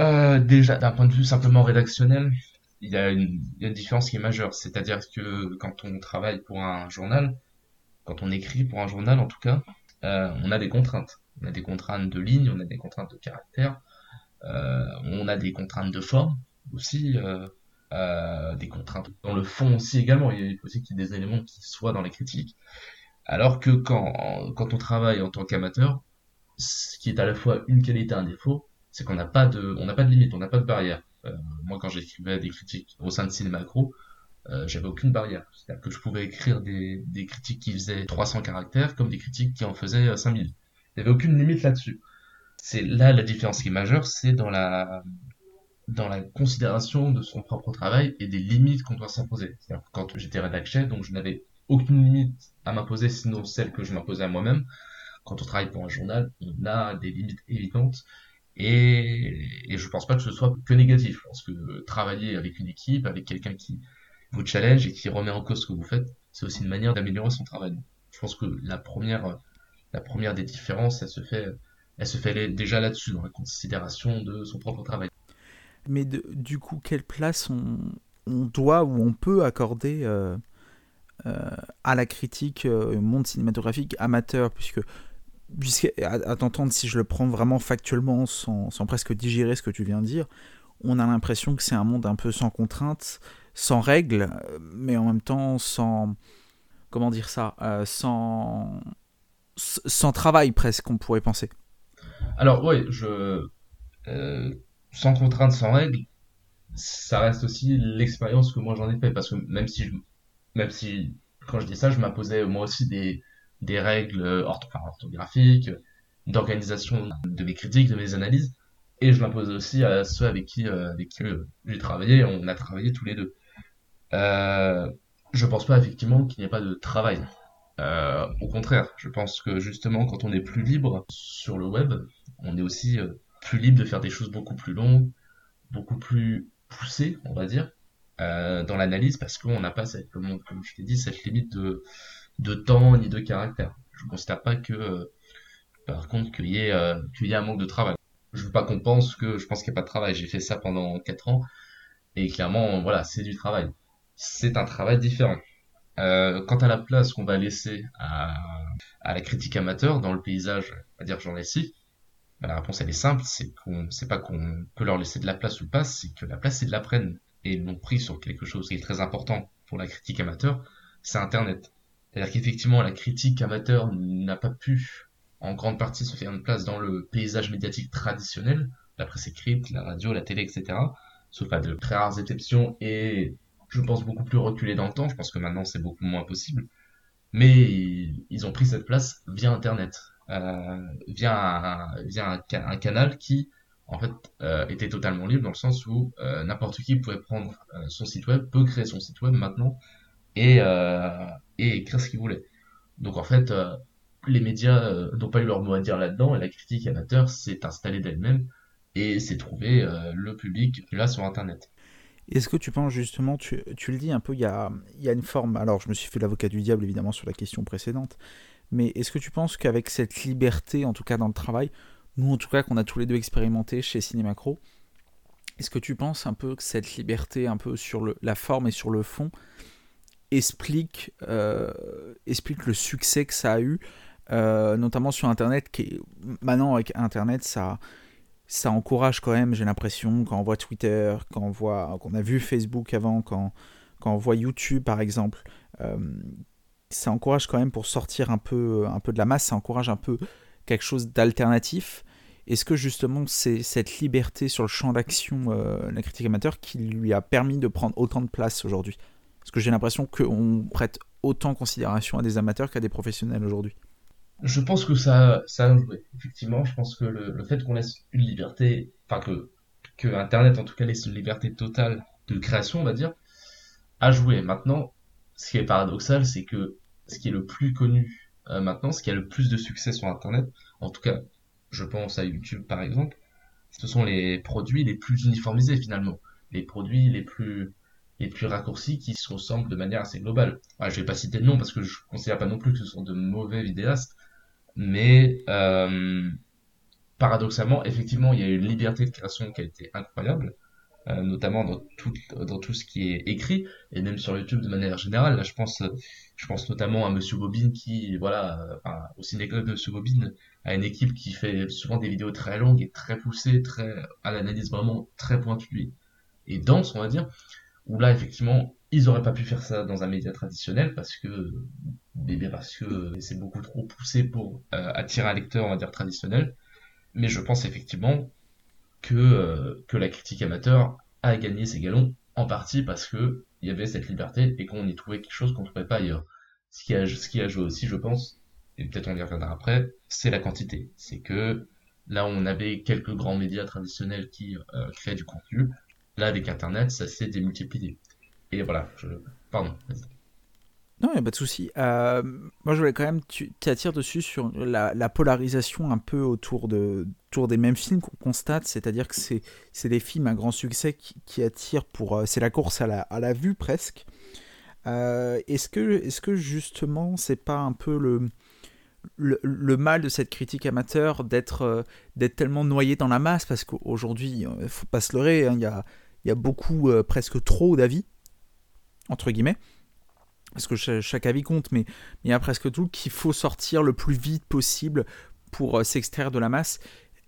Speaker 3: Euh, Déjà, d'un point de vue simplement rédactionnel, il y, a une, il y a une différence qui est majeure. C'est-à-dire que quand on travaille pour un journal, quand on écrit pour un journal en tout cas, on a des contraintes. On a des contraintes de ligne, on a des contraintes de caractère, on a des contraintes de forme aussi. Euh, des contraintes dans le fond aussi également. Il est possible qu'il y ait des éléments qui soient dans les critiques. Alors que quand, quand on travaille en tant qu'amateur, ce qui est à la fois une qualité et un défaut, c'est qu'on n'a pas de, on n'a pas de limite, on n'a pas de barrière. Euh, moi, quand j'écrivais des critiques au sein de Cinémacro, euh, j'avais aucune barrière. C'est-à-dire que je pouvais écrire des, des critiques qui faisaient 300 caractères comme des critiques qui en faisaient 5000. Il n'y avait aucune limite là-dessus. C'est là la différence qui est majeure, c'est dans la, dans la considération de son propre travail et des limites qu'on doit s'imposer. Quand j'étais rédacteur, donc je n'avais aucune limite à m'imposer sinon celle que je m'imposais à moi-même. Quand on travaille pour un journal, on a des limites évidentes et, et je pense pas que ce soit que négatif. Pense que travailler avec une équipe, avec quelqu'un qui vous challenge et qui remet en cause ce que vous faites, c'est aussi une manière d'améliorer son travail. Je pense que la première, la première des différences, elle se fait, elle se fait déjà là-dessus, dans la considération de son propre travail.
Speaker 2: Mais du coup, quelle place on, doit ou on peut accorder euh, euh, à la critique euh, monde cinématographique amateur, puisque puisque, à, t'entendre, si je le prends vraiment factuellement, sans, presque digérer ce que tu viens de dire, on a l'impression que c'est un monde un peu sans contraintes, sans règles, mais en même temps sans. Comment dire ça Sans. Sans travail presque, on pourrait penser.
Speaker 3: Alors, oui, je. Sans contraintes, sans règles, ça reste aussi l'expérience que moi j'en ai fait, parce que même si, même si, quand je dis ça, je m'imposais moi aussi des règles orthographiques, d'organisation de mes critiques, de mes analyses, et je l'impose aussi à ceux avec qui, euh, avec qui euh, j'ai travaillé, on a travaillé tous les deux. Euh, je pense pas effectivement qu'il n'y ait pas de travail. Euh, au contraire, je pense que justement quand on est plus libre sur le web, on est aussi plus libre de faire des choses beaucoup plus longues, beaucoup plus poussées, on va dire, dans l'analyse, parce qu'on n'a pas cette, comme, je t'ai dit, cette limite de temps ni de caractère. Je ne considère pas que, euh, par contre, qu'il y, euh, ait un manque de travail. Je veux pas qu'on pense que je pense qu'il n'y a pas de travail. J'ai fait ça pendant 4 ans et clairement, voilà, c'est du travail. C'est un travail différent. Euh, quant à la place qu'on va laisser à, la critique amateur dans le paysage, on va dire journalistique, bah, la réponse elle est simple, c'est qu'on, c'est pas qu'on peut leur laisser de la place ou pas, c'est que la place c'est de la prenne et ils l'ont pris sur quelque chose qui est très important pour la critique amateur, c'est Internet. C'est-à-dire qu'effectivement, la critique amateur n'a pas pu, en grande partie, se faire une place dans le paysage médiatique traditionnel, la presse écrite, la radio, la télé, etc. Sauf à de très rares exceptions et, je pense, beaucoup plus reculé dans le temps. Je pense que maintenant, c'est beaucoup moins possible. Mais ils ont pris cette place via Internet, via, un, via un, canal qui, en fait, euh, était totalement libre dans le sens où euh, n'importe qui pouvait prendre son site web, peut créer son site web maintenant et, euh, et écrire ce qu'ils voulaient. Donc en fait, euh, les médias euh, n'ont pas eu leur mot à dire là-dedans et la critique amateur s'est installée d'elle-même et s'est trouvé le public là sur Internet.
Speaker 2: Est-ce que tu penses justement, tu, le dis un peu, il y a une forme, alors je me suis fait l'avocat du diable évidemment sur la question précédente, mais est-ce que tu penses qu'avec cette liberté, en tout cas dans le travail, nous en tout cas qu'on a tous les deux expérimenté chez Cinémacro, est-ce que tu penses un peu que cette liberté un peu sur la forme et sur le fond, explique, euh, explique le succès que ça a eu, euh, notamment sur Internet, qui maintenant avec Internet, ça, ça encourage quand même, j'ai l'impression, quand on voit Twitter, quand on voit, qu'on a vu Facebook avant, quand, quand on voit YouTube par exemple, euh, ça encourage quand même pour sortir un peu, un peu de la masse, ça encourage un peu quelque chose d'alternatif. Est-ce que justement c'est cette liberté sur le champ d'action, la critique amateur, qui lui a permis de prendre autant de place aujourd'hui? Parce que j'ai l'impression qu'on prête autant considération à des amateurs qu'à des professionnels aujourd'hui.
Speaker 3: Je pense que ça, ça a joué. Effectivement, je pense que le, fait qu'on laisse une liberté, enfin que, que Internet en tout cas laisse une liberté totale de création, on va dire, a joué. Maintenant, ce qui est paradoxal, c'est que ce qui est le plus connu euh, maintenant, ce qui a le plus de succès sur Internet, en tout cas, je pense à YouTube par exemple, ce sont les produits les plus uniformisés finalement, les produits les plus les plus raccourcis qui se ressemblent de manière assez globale. Je je vais pas citer de nom parce que je considère pas non plus que ce sont de mauvais vidéastes, mais euh, paradoxalement, effectivement, il y a une liberté de création qui a été incroyable, euh, notamment dans tout, dans tout ce qui est écrit, et même sur YouTube de manière générale. Là, je pense, je pense notamment à Monsieur Bobine qui, voilà, enfin, au ciné-club de Monsieur Bobine, a une équipe qui fait souvent des vidéos très longues et très poussées, très, à l'analyse vraiment très pointue et dense, on va dire où là, effectivement, ils auraient pas pu faire ça dans un média traditionnel parce que, parce que c'est beaucoup trop poussé pour euh, attirer un lecteur, on va dire, traditionnel. Mais je pense effectivement que, euh, que la critique amateur a gagné ses galons en partie parce que il y avait cette liberté et qu'on y trouvait quelque chose qu'on ne trouvait pas ailleurs. Ce qui a, joué aussi, je pense, et peut-être on y reviendra après, c'est la quantité. C'est que là, on avait quelques grands médias traditionnels qui euh, créaient du contenu. Là, avec Internet, ça s'est démultiplié. Et voilà, pardon.
Speaker 2: Non, il n'y a pas de souci. Euh, moi, je voulais quand même t'attirer dessus sur la, polarisation un peu autour, de, autour des mêmes films qu'on constate, c'est-à-dire que c'est des films à grand succès qui, attirent pour... Euh, c'est la course à la, à la vue presque. Euh, est-ce que, est que justement, c'est pas un peu le, le, mal de cette critique amateur d'être d'être tellement noyé dans la masse? Parce qu'aujourd'hui, il faut pas se leurrer, hein, il y, a, y a beaucoup, presque trop d'avis, entre guillemets parce que chaque avis compte, mais il y a presque tout qu'il faut sortir le plus vite possible pour euh, s'extraire de la masse.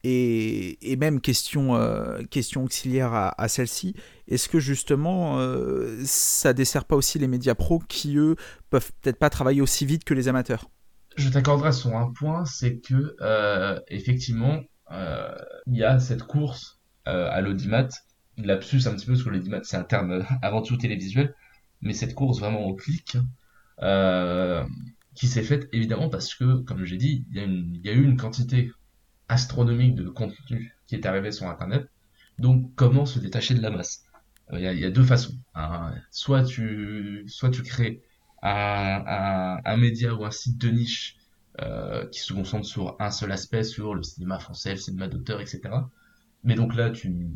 Speaker 2: Et, même question, euh, question auxiliaire à, celle-ci, est-ce que justement euh, ça dessert pas aussi les médias pros qui eux peuvent peut-être pas travailler aussi vite que les amateurs?
Speaker 3: Je t'accorderai sur un point, c'est que effectivement il y a cette course à l'audimat, lapsus un petit peu parce que l'audimat c'est un terme avant tout télévisuel, mais cette course vraiment au clic, euh, qui s'est faite évidemment parce que, comme j'ai dit, il y, a eu une quantité astronomique de contenu qui est arrivé sur Internet. Donc, comment se détacher de la masse? Euh, il y, a, deux façons. Hein. Soit tu, soit tu crées un, média ou un site de niche euh, qui se concentre sur un seul aspect, sur le cinéma français, le cinéma d'auteur, etc. Mais donc là, tu,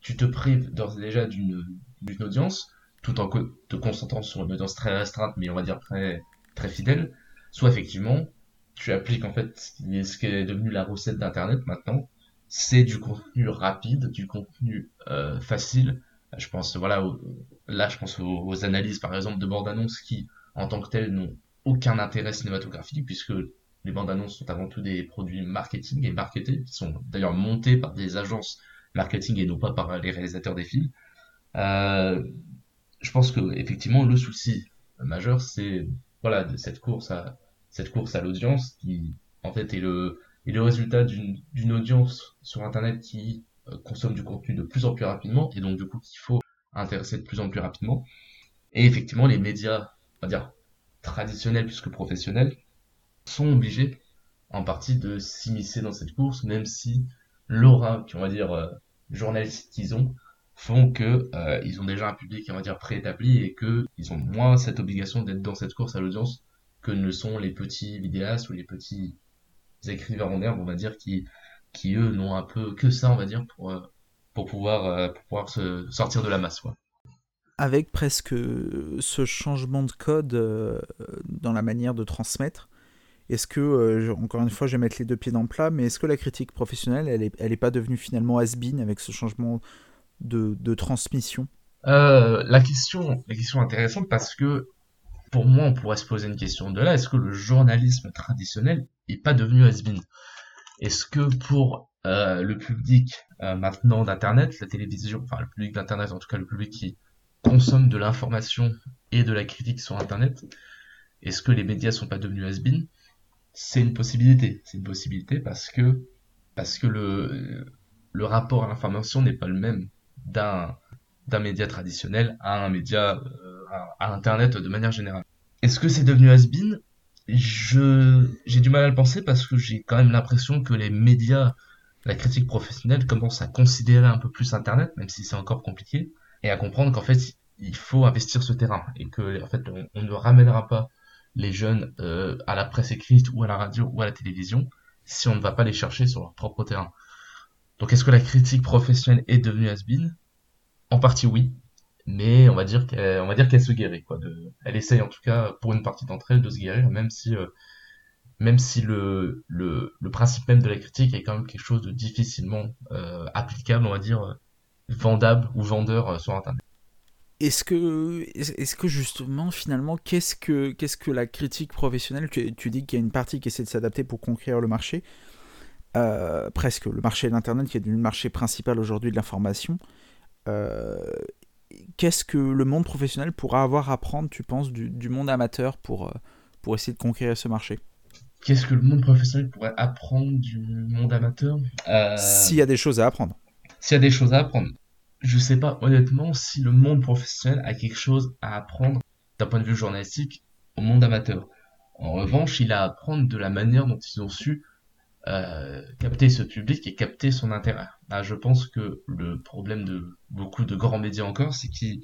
Speaker 3: tu te prives d'ores et déjà d'une audience tout en te concentrant sur une audience très restreinte, mais on va dire très, très fidèle, soit effectivement, tu appliques en fait ce qui est devenu la recette d'Internet maintenant, c'est du contenu rapide, du contenu euh, facile. Je pense, voilà, là, je pense aux, analyses, par exemple, de bandes annonces qui, en tant que telles, n'ont aucun intérêt cinématographique, puisque les bandes annonces sont avant tout des produits marketing et marketés, qui sont d'ailleurs montés par des agences marketing et non pas par les réalisateurs des films. Euh, je pense que effectivement le souci majeur c'est voilà de cette course à cette course à l'audience qui en fait est le est le résultat d'une audience sur internet qui euh, consomme du contenu de plus en plus rapidement et donc du coup qu'il faut intéresser de plus en plus rapidement. Et effectivement les médias on va dire traditionnels plus que professionnels sont obligés en partie de s'immiscer dans cette course même si l'aura on va dire euh, qu'ils ont font que euh, ils ont déjà un public on va dire préétabli et que ils ont moins cette obligation d'être dans cette course à l'audience que ne sont les petits vidéastes ou les petits écrivains en herbe on va dire qui qui eux n'ont un peu que ça on va dire pour euh, pour pouvoir euh, pour pouvoir se sortir de la masse quoi.
Speaker 2: Avec presque ce changement de code dans la manière de transmettre, est-ce que, encore une fois, je vais mettre les deux pieds dans le plat, mais est-ce que la critique professionnelle, elle n'est elle est pas devenue finalement has-been avec ce changement de, transmission?
Speaker 3: Euh, la question, la question intéressante parce que pour moi, on pourrait se poser une question de là. Est-ce que le journalisme traditionnel est pas devenu has Est-ce que pour euh, le public euh, maintenant d'Internet, la télévision, enfin le public d'Internet, en tout cas le public qui consomme de l'information et de la critique sur Internet, est-ce que les médias sont pas devenus has C'est une possibilité. C'est une possibilité parce que le rapport à l'information n'est pas le même d'un d'un média traditionnel à un média euh, à, internet de manière générale. Est-ce que c'est devenu has-been? Je j'ai du mal à le penser parce que j'ai quand même l'impression que les médias, la critique professionnelle commence à considérer un peu plus internet, même si c'est encore compliqué, et à comprendre qu'en fait il faut investir ce terrain et que en fait on, ne ramènera pas les jeunes euh, à la presse écrite ou à la radio ou à la télévision si on ne va pas les chercher sur leur propre terrain. Donc est-ce que la critique professionnelle est devenue has-been? En partie oui, mais on va dire qu'elle, va dire qu'elle se guérit quoi. Elle essaye en tout cas pour une partie d'entre elles de se guérir, même si euh, même si le, le, principe même de la critique est quand même quelque chose de difficilement euh, applicable, on va dire euh, vendable ou vendeur sur internet.
Speaker 2: Est-ce que, est-ce que justement, finalement, qu'est-ce que, qu'est-ce que la critique professionnelle tu, dis qu'il y a une partie qui essaie de s'adapter pour conquérir le marché. Presque le marché d'Internet qui est devenu le marché principal aujourd'hui de l'information. Qu'est-ce que le monde professionnel pourra avoir à apprendre, tu penses, du, monde amateur pour, euh, pour essayer de conquérir ce marché?
Speaker 3: Qu'est-ce que le monde professionnel pourrait apprendre du monde amateur?
Speaker 2: Euh, S'il y a des choses à apprendre.
Speaker 3: S'il y a des choses à apprendre. Je sais pas honnêtement si le monde professionnel a quelque chose à apprendre d'un point de vue journalistique au monde amateur. En revanche, il a à apprendre de la manière dont ils ont su euh, capter ce public et capter son intérêt. Là, je pense que le problème de beaucoup de grands médias encore, c'est qu'ils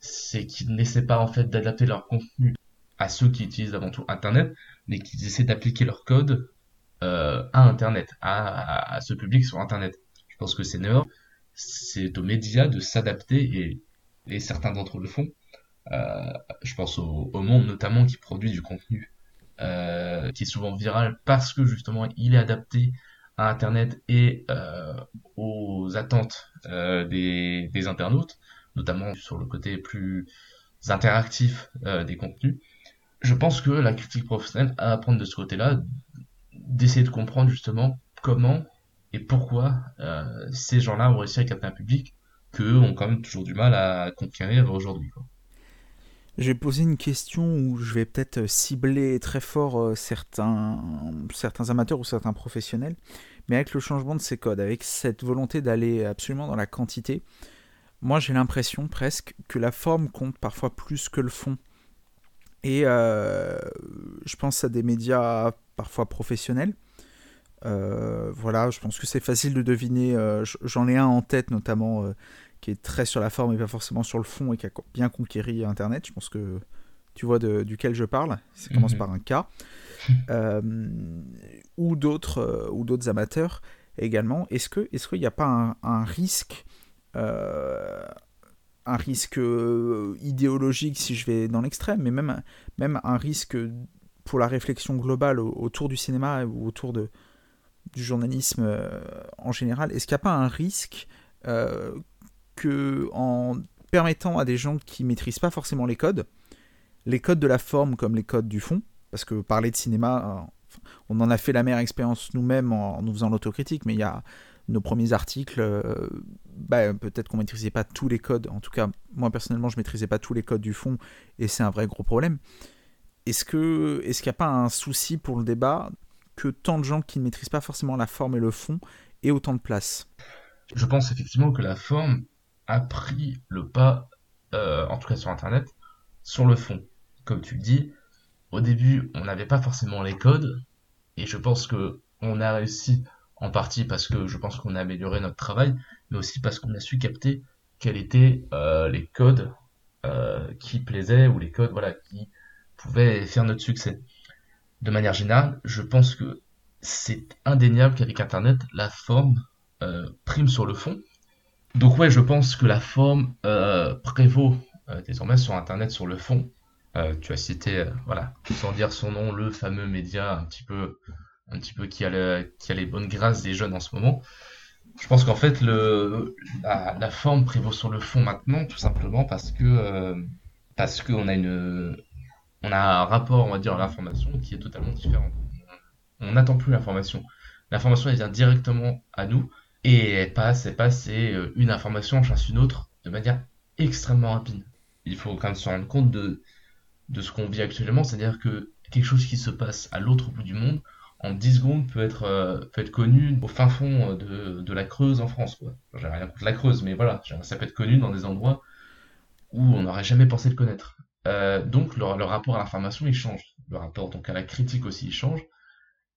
Speaker 3: c'est n'essaient pas en fait d'adapter leur contenu à ceux qui utilisent avant tout Internet, mais qu'ils essaient d'appliquer leur code euh, à Internet, à, ce public sur Internet. Je pense que c'est une c'est aux médias de s'adapter et, certains d'entre eux le font. Euh, je pense au, au, monde notamment qui produit du contenu euh, qui est souvent viral parce que justement il est adapté à Internet et euh, aux attentes euh, des, internautes, notamment sur le côté plus interactif euh, des contenus. Je pense que la critique professionnelle a à apprendre de ce côté-là, d'essayer de comprendre justement comment et pourquoi ces gens-là ont réussi à capter un public qu'eux ont quand même toujours du mal à conquérir aujourd'hui.
Speaker 2: Vais poser une question où je vais peut-être cibler très fort euh, certains, amateurs ou certains professionnels, mais avec le changement de ces codes, avec cette volonté d'aller absolument dans la quantité, moi j'ai l'impression presque que la forme compte parfois plus que le fond. Et euh, je pense à des médias parfois professionnels. Euh, voilà, je pense que c'est facile de deviner. J'en ai un en tête notamment qui est très sur la forme et pas forcément sur le fond et qui a bien conquéri Internet. Je pense que tu vois de, duquel je parle. Ça commence mhm. par un K. Euh, ou d'autres euh, ou d'autres amateurs également. Est-ce que est-ce qu'il n'y a pas un, risque euh, un risque idéologique si je vais dans l'extrême, mais même même un risque pour la réflexion globale autour du cinéma ou autour de du journalisme en général? Est-ce qu'il n'y a pas un risque que en permettant à des gens qui maîtrisent pas forcément les codes, les codes de la forme comme les codes du fond, parce que parler de cinéma, euh, on en a fait la meilleure expérience nous-mêmes en, nous faisant l'autocritique, mais il y a nos premiers articles, euh, bah, peut-être qu'on maîtrisait pas tous les codes. En tout cas, moi personnellement, je maîtrisais pas tous les codes du fond, et c'est un vrai gros problème. Est-ce que est-ce qu'il n'y a pas un souci pour le débat que tant de gens qui ne maîtrisent pas forcément la forme et le fond aient autant de place?
Speaker 3: Je pense effectivement que la forme a pris le pas, euh, en tout cas sur Internet, sur le fond. Comme tu le dis, au début, on n'avait pas forcément les codes, et je pense que on a réussi en partie parce que je pense qu'on a amélioré notre travail, mais aussi parce qu'on a su capter quels étaient euh, les codes euh, qui plaisaient ou les codes voilà qui pouvaient faire notre succès. De manière générale, je pense que c'est indéniable qu'avec Internet, la forme prime sur le fond, donc ouais, je pense que la forme euh, prévaut euh, désormais sur Internet sur le fond. Euh, tu as cité, voilà, sans dire son nom, le fameux média un petit peu, un petit peu qui a, les bonnes grâces des jeunes en ce moment. Je pense qu'en fait, le, la, forme prévaut sur le fond maintenant, tout simplement parce que parce qu'on a une, on a un rapport, on va dire, à l'information qui est totalement différent. On n'attend plus l'information. L'information, elle vient directement à nous et passe, elle passe, et euh, une information chasse une autre de manière extrêmement rapide. Il faut quand même se rendre compte de, de ce qu'on vit actuellement, c'est-à-dire que quelque chose qui se passe à l'autre bout du monde, en 10 secondes, peut être, euh, peut être connu au fin fond de, de la Creuse en France. J'ai rien contre la Creuse, mais voilà, ça peut être connu dans des endroits où on n'aurait jamais pensé le connaître. Euh, donc le, le, rapport à l'information, il change. Le rapport donc à la critique aussi, il change.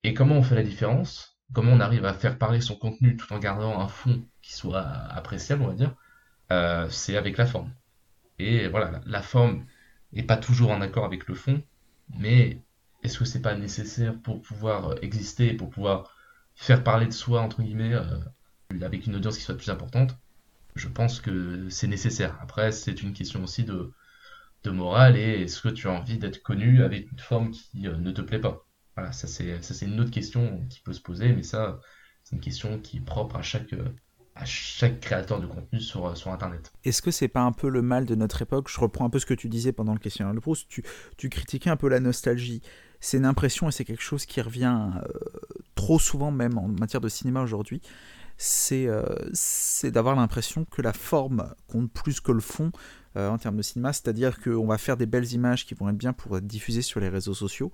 Speaker 3: Et comment on fait la différence? Comment on arrive à faire parler son contenu tout en gardant un fond qui soit appréciable, on va dire, euh, c'est avec la forme. Et voilà, la, forme n'est pas toujours en accord avec le fond, mais est-ce que c'est pas nécessaire pour pouvoir exister, pour pouvoir faire parler de soi, entre guillemets, euh, avec une audience qui soit plus importante? Je pense que c'est nécessaire. Après, c'est une question aussi de, morale et est-ce que tu as envie d'être connu avec une forme qui euh, ne te plaît pas? Voilà, ça c'est une autre question qui peut se poser, mais ça c'est une question qui est propre à chaque à chaque créateur de contenu sur, sur Internet.
Speaker 2: Est-ce que c'est pas un peu le mal de notre époque? Je reprends un peu ce que tu disais pendant le questionnaire de Proust. Tu, tu critiquais un peu la nostalgie. C'est une impression et c'est quelque chose qui revient euh, trop souvent même en matière de cinéma aujourd'hui. c'est d'avoir l'impression que la forme compte plus que le fond en termes de cinéma, c'est-à-dire qu'on va faire des belles images qui vont être bien pour être diffusées sur les réseaux sociaux.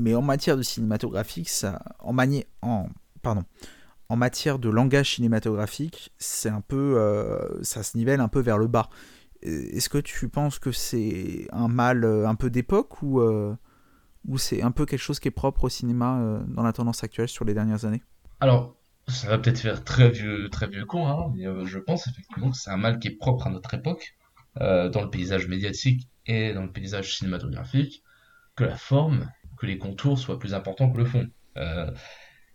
Speaker 2: Mais en matière de cinématographique, ça, en, en, pardon, en matière de langage cinématographique, c'est un peu, ça se nivelle un peu vers le bas. Est-ce que tu penses que c'est un mal un peu d'époque ou ou c'est un peu quelque chose qui est propre au cinéma euh, dans la tendance actuelle sur les dernières années?
Speaker 3: Alors, ça va peut-être faire très vieux, très vieux con, hein, mais euh, je pense effectivement que c'est un mal qui est propre à notre époque, euh, dans le paysage médiatique et dans le paysage cinématographique, que la forme, que les contours soient plus importants que le fond.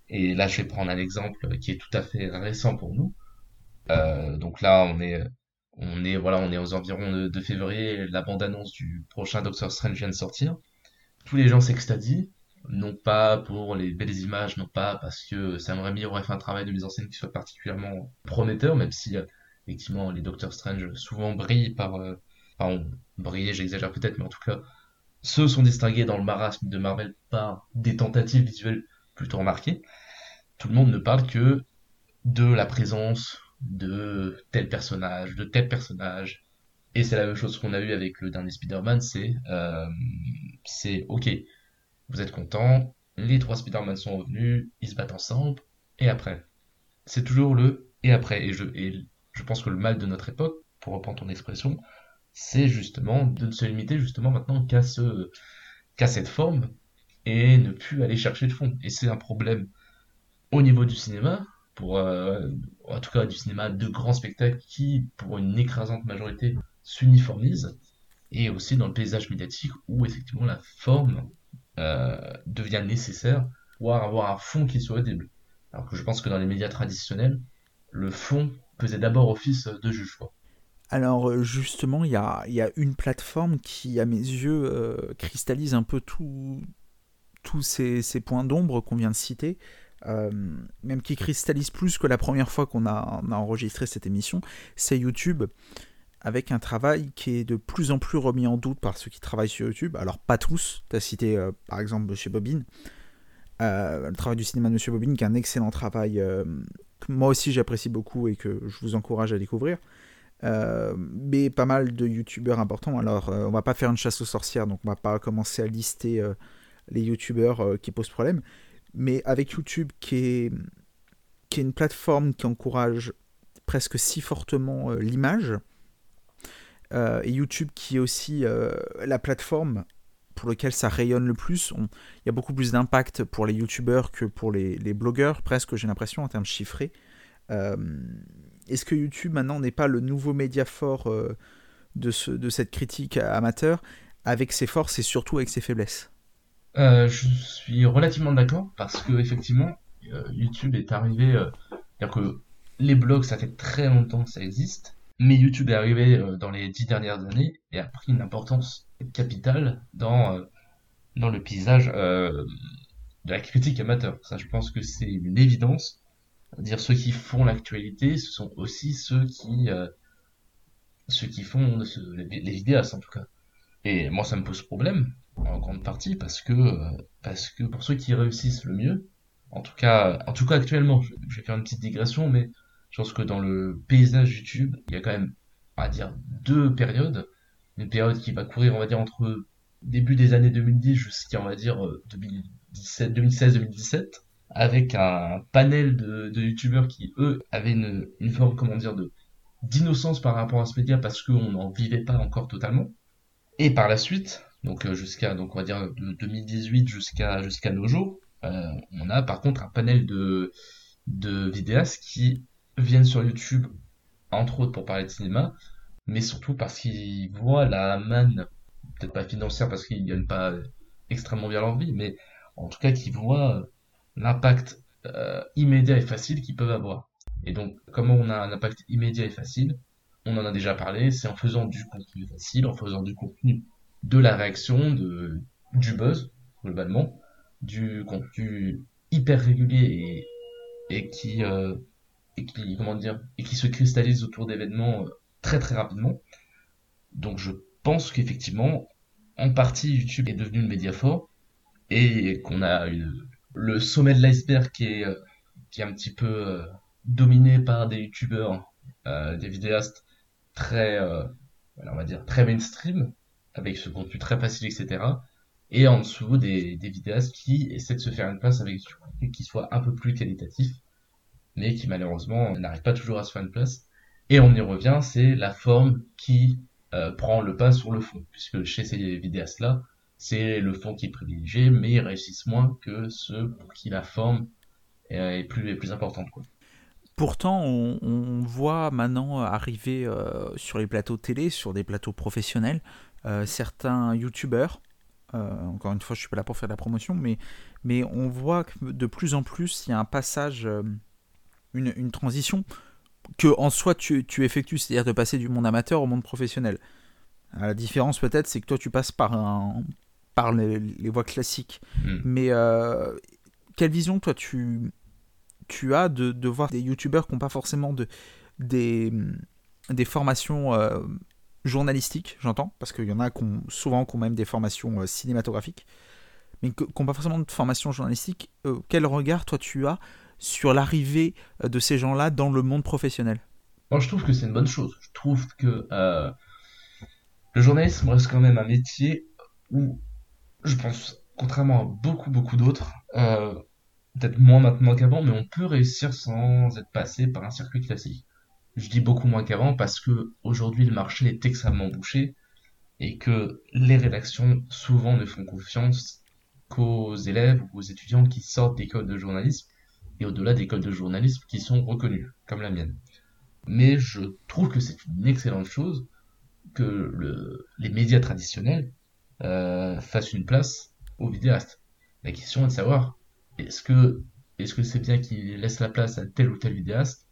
Speaker 3: et là, je vais prendre un exemple qui est tout à fait récent pour nous. donc là, on est, on est, voilà, on est aux environs de, février, la bande-annonce du prochain Doctor Strange vient de sortir tous les gens s'extasient, non pas pour les belles images, non pas parce que Sam Raimi aurait fait un travail de mise en scène qui soit particulièrement prometteur, même si euh, effectivement les Doctor Strange souvent brillent par, euh, enfin briller, j'exagère peut-être, mais en tout cas ceux sont distingués dans le marasme de Marvel par des tentatives visuelles plutôt remarquées. Tout le monde ne parle que de la présence de tel personnage, de tel personnage, et c'est la même chose qu'on a eu avec le dernier Spider-Man, c'est euh, c'est ok, vous êtes content, les trois Spider-Man sont revenus, ils se battent ensemble, et après. C'est toujours le et après. Et je, et je pense que le mal de notre époque, pour reprendre ton expression, c'est justement de ne se limiter justement maintenant qu'à ce qu'à cette forme et ne plus aller chercher de fond. Et c'est un problème au niveau du cinéma, pour euh, en tout cas du cinéma de grands spectacles qui, pour une écrasante majorité, s'uniformise, et aussi dans le paysage médiatique où effectivement la forme euh, devient nécessaire pour avoir un fond qui soit audible. Alors que je pense que dans les médias traditionnels, le fond faisait d'abord office de juge.
Speaker 2: Alors euh, justement, il y a, une plateforme qui, à mes yeux, euh, cristallise un peu tous ces, points d'ombre qu'on vient de citer, même qui cristallise plus que la première fois qu'on a, enregistré cette émission, c'est YouTube avec un travail qui est de plus en plus remis en doute par ceux qui travaillent sur YouTube. Alors pas tous, tu as cité euh, par exemple M. Bobine, euh, le travail du cinéma de M. Bobine, qui est un excellent travail euh, que moi aussi j'apprécie beaucoup et que je vous encourage à découvrir. Mais pas mal de youtubeurs importants. Alors, on va pas faire une chasse aux sorcières, donc on va pas commencer à lister les youtubeurs qui posent problème. Mais avec YouTube, qui est, une plateforme qui encourage presque si fortement l'image, euh, et YouTube qui est aussi euh, la plateforme pour laquelle ça rayonne le plus. Il y a beaucoup plus d'impact pour les YouTubeurs que pour les, blogueurs, presque j'ai l'impression en termes chiffrés. Euh, est-ce que YouTube maintenant n'est pas le nouveau média fort de, ce, de cette critique amateur avec ses forces et surtout avec ses faiblesses?
Speaker 3: Je suis relativement d'accord parce que effectivement YouTube est arrivé, dire que les blogs ça fait très longtemps que ça existe mais YouTube est arrivé euh, dans les dix dernières années et a pris une importance capitale dans, euh, dans le paysage euh, de la critique amateur. Ça, je pense que c'est une évidence. Dire ceux qui font l'actualité, ce sont aussi ceux qui ceux qui font les, vidéastes en tout cas. Et moi, ça me pose problème en grande partie parce que parce que pour ceux qui réussissent le mieux, en tout cas en tout cas actuellement, je vais faire une petite digression, mais je pense que dans le paysage YouTube, il y a quand même, on va dire, deux périodes. Une période qui va courir, on va dire, entre début des années 2010 jusqu'à, on va dire, 2017, 2016-2017, avec un panel de, de youtubeurs qui, eux, avaient une, une forme, comment dire, de d'innocence par rapport à ce média parce qu'on n'en vivait pas encore totalement. Et par la suite, donc euh, jusqu'à, donc on va dire de 2018 jusqu'à nos jours, euh, on a par contre un panel de de vidéastes qui viennent sur YouTube, entre autres pour parler de cinéma, mais surtout parce qu'ils voient la manne, peut-être pas financière parce qu'ils gagnent pas extrêmement bien leur vie, mais en tout cas qu'ils voient l'impact euh, immédiat et facile qu'ils peuvent avoir. Et donc, comment on a un impact immédiat et facile? On en a déjà parlé, c'est en faisant du contenu facile, en faisant du contenu de la réaction, de, du buzz, globalement, du contenu hyper régulier et, et qui, euh, et qui comment dire et qui se cristallise autour d'événements euh, très très rapidement. Donc je pense qu'effectivement, en partie YouTube est devenu le média fort et qu'on a le sommet de l'iceberg qui est euh, qui est un petit peu euh, dominé par des youtubeurs, euh, des vidéastes très, on va dire, très mainstream, avec ce contenu très facile, etc. Et en dessous, des, des vidéastes qui essaient de se faire une place avec du contenu qui soit un peu plus qualitatif, mais qui malheureusement n'arrive pas toujours à se faire une place. Et on y revient, c'est la forme qui euh, prend le pas sur le fond, puisque chez ces vidéastes-là, c'est le fond qui est privilégié, mais ils réussissent moins que ceux pour qui la forme est plus, est plus importante. Quoi.
Speaker 2: Pourtant, on, voit maintenant arriver euh, sur les plateaux télé, sur des plateaux professionnels, euh, certains youtubeurs. Euh, encore une fois, je suis pas là pour faire de la promotion, mais, mais on voit que de plus en plus, il y a un passage, euh, une, une, transition que en soi tu, tu effectues, c'est-à-dire de passer du monde amateur au monde professionnel. La différence peut-être, c'est que toi tu passes par, un, par les, les voies classiques.
Speaker 3: Mm.
Speaker 2: Mais euh, quelle vision toi tu, tu as de, de voir des youtubeurs qui n'ont pas forcément de, des, des formations euh, journalistiques, j'entends, parce qu'il y en a qui ont, souvent qui ont même des formations euh, cinématographiques, mais qui n'ont pas forcément de formation journalistique. Quel regard toi tu as sur l'arrivée de ces gens-là dans le monde professionnel?
Speaker 3: Moi je trouve que c'est une bonne chose. Je trouve que le journalisme reste quand même un métier où, je pense, contrairement à beaucoup beaucoup d'autres, euh, peut-être moins maintenant qu'avant, mais on peut réussir sans être passé par un circuit classique. Je dis beaucoup moins qu'avant parce que aujourd'hui le marché est extrêmement bouché et que les rédactions souvent ne font confiance qu'aux élèves ou aux étudiants qui sortent d'écoles de journalisme et au-delà d'écoles de journalisme qui sont reconnues, comme la mienne. Mais je trouve que c'est une excellente chose que le, les médias traditionnels euh, fassent une place aux vidéastes. La question est de savoir est-ce que est-ce que c'est bien qu'ils laissent la place à tel ou tel vidéaste?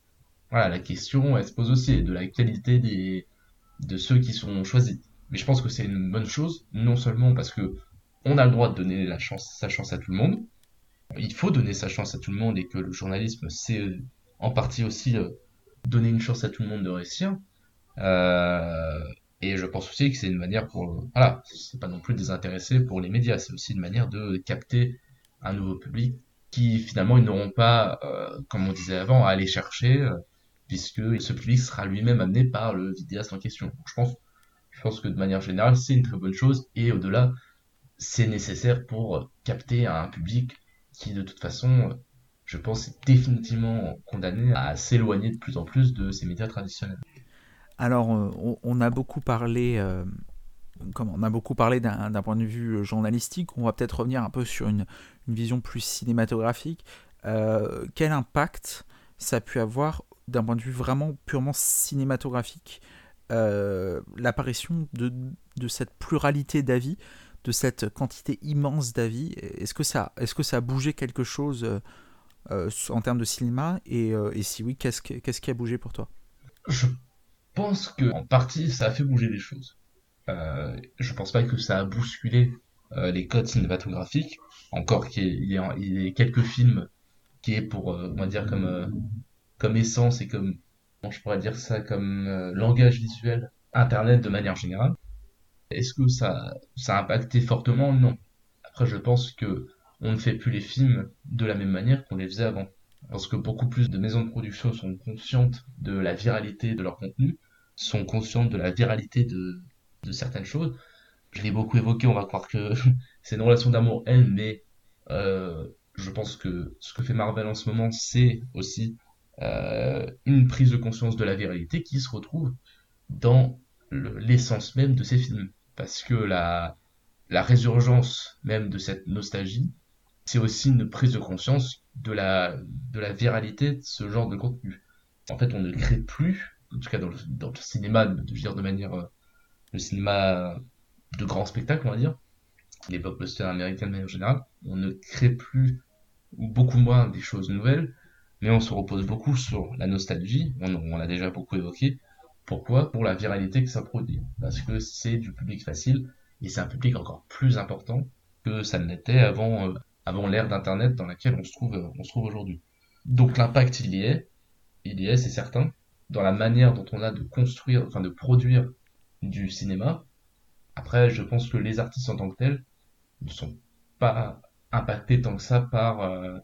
Speaker 3: Voilà, la question elle se pose aussi de la qualité des de ceux qui sont choisis. Mais je pense que c'est une bonne chose, non seulement parce que on a le droit de donner la chance, sa chance à tout le monde, il faut donner sa chance à tout le monde et que le journalisme c'est en partie aussi euh, donner une chance à tout le monde de réussir. Euh, et je pense aussi que c'est une manière pour voilà, c'est pas non plus désintéressé pour les médias, c'est aussi une manière de capter un nouveau public qui finalement ils n'auront pas, euh, comme on disait avant, à aller chercher euh, puisque ce public sera lui-même amené par le vidéaste en question. Je pense, je pense que de manière générale c'est une très bonne chose et au-delà c'est nécessaire pour capter un public qui de toute façon, je pense, est définitivement condamné à s'éloigner de plus en plus de ces médias traditionnels.
Speaker 2: Alors, on, on a beaucoup parlé, euh, on a beaucoup parlé d'un point de vue journalistique. On va peut-être revenir un peu sur une, vision plus cinématographique. Euh, quel impact ça a pu avoir d'un point de vue vraiment purement cinématographique euh, l'apparition de, cette pluralité d'avis de cette quantité immense d'avis? Est-ce que, ça, est a bougé quelque chose euh, en termes de cinéma? Et, euh, si oui, qu'est-ce, que, qu'est-ce qui a bougé pour toi?
Speaker 3: Pense que en partie, ça a fait bouger les choses. Euh, je pense pas que ça a bousculé euh, les codes cinématographiques. Encore qu'il y, ait, quelques films qui est pour, euh, on va dire, comme, comme essence et comme, je pourrais dire ça, comme langage visuel Internet de manière générale. Est-ce que ça, ça a impacté fortement? Non. Après, je pense que on ne fait plus les films de la même manière qu'on les faisait avant. Parce que beaucoup plus de maisons de production sont conscientes de la viralité de leur contenu, sont conscientes de la viralité de, certaines choses. Je l'ai beaucoup évoqué, on va croire que c'est une relation d'amour-haine, mais euh, je pense que ce que fait Marvel en ce moment, c'est aussi euh, une prise de conscience de la viralité qui se retrouve dans l'essence même de ces films parce que la, la résurgence même de cette nostalgie, c'est aussi une prise de conscience de la, de la viralité de ce genre de contenu. En fait, on ne crée plus, en tout cas dans le, cinéma, de, dire de manière, euh, le cinéma de grand spectacle, on va dire, les blockbusters américains de manière générale, on ne crée plus ou beaucoup moins des choses nouvelles, mais on se repose beaucoup sur la nostalgie, on, l'a déjà beaucoup évoqué, pourquoi? Pour la viralité que ça produit. Parce que c'est du public facile et c'est un public encore plus important que ça ne l'était avant, euh, avant l'ère d'Internet dans laquelle on se trouve, euh, on trouve aujourd'hui. Donc l'impact il y est, il y est, c'est certain, dans la manière dont on a de construire, enfin de produire du cinéma. Après, je pense que les artistes en tant que tels ne sont pas impactés tant que ça par, euh,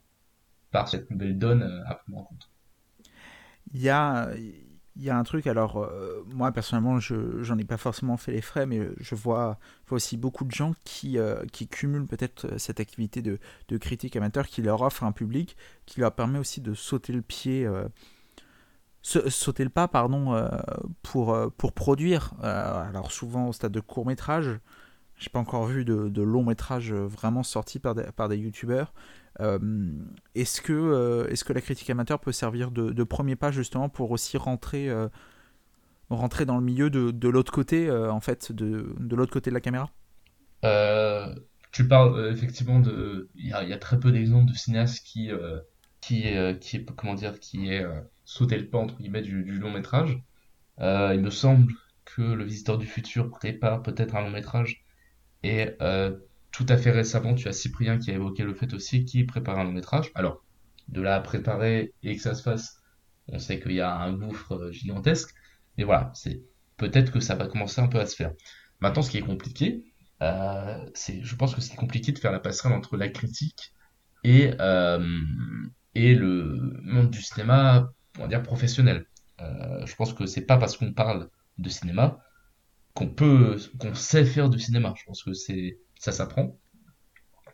Speaker 3: par cette nouvelle donne à prendre en compte.
Speaker 2: Il y a, y a un truc, alors euh, moi personnellement, je j'en ai pas forcément fait les frais, mais je vois, aussi beaucoup de gens qui, euh, qui cumulent peut-être euh, cette activité de, de, critique amateur qui leur offre un public, qui leur permet aussi de sauter le pied, sauter le pas, pardon, pour, pour produire. alors souvent au stade de court métrage, j'ai pas encore vu de, long métrage vraiment sorti par des, par des youtubeurs. Euh, est-ce que, euh, est que la critique amateur peut servir de, premier pas justement pour aussi rentrer, euh, rentrer dans le milieu de, de l'autre côté, en fait, de, de l'autre côté de la caméra?
Speaker 3: Tu parles effectivement de. Il y, a, très peu d'exemples de cinéastes qui, qui, qui est, comment dire, qui est sauté le pas entre guillemets du, long métrage. il me semble que Le Visiteur du Futur prépare peut-être un long métrage et tout à fait récemment, tu as Cyprien qui a évoqué le fait aussi qu'il prépare un long métrage. Alors, de là à préparer et que ça se fasse, on sait qu'il y a un gouffre euh, gigantesque. Mais voilà, c'est peut-être que ça va commencer un peu à se faire. Maintenant, ce qui est compliqué, euh, c'est, je pense que c'est compliqué de faire la passerelle entre la critique et, euh, et le monde du cinéma, on va dire professionnel. je pense que c'est pas parce qu'on parle de cinéma qu'on peut, qu'on sait faire du cinéma. Je pense que ça s'apprend.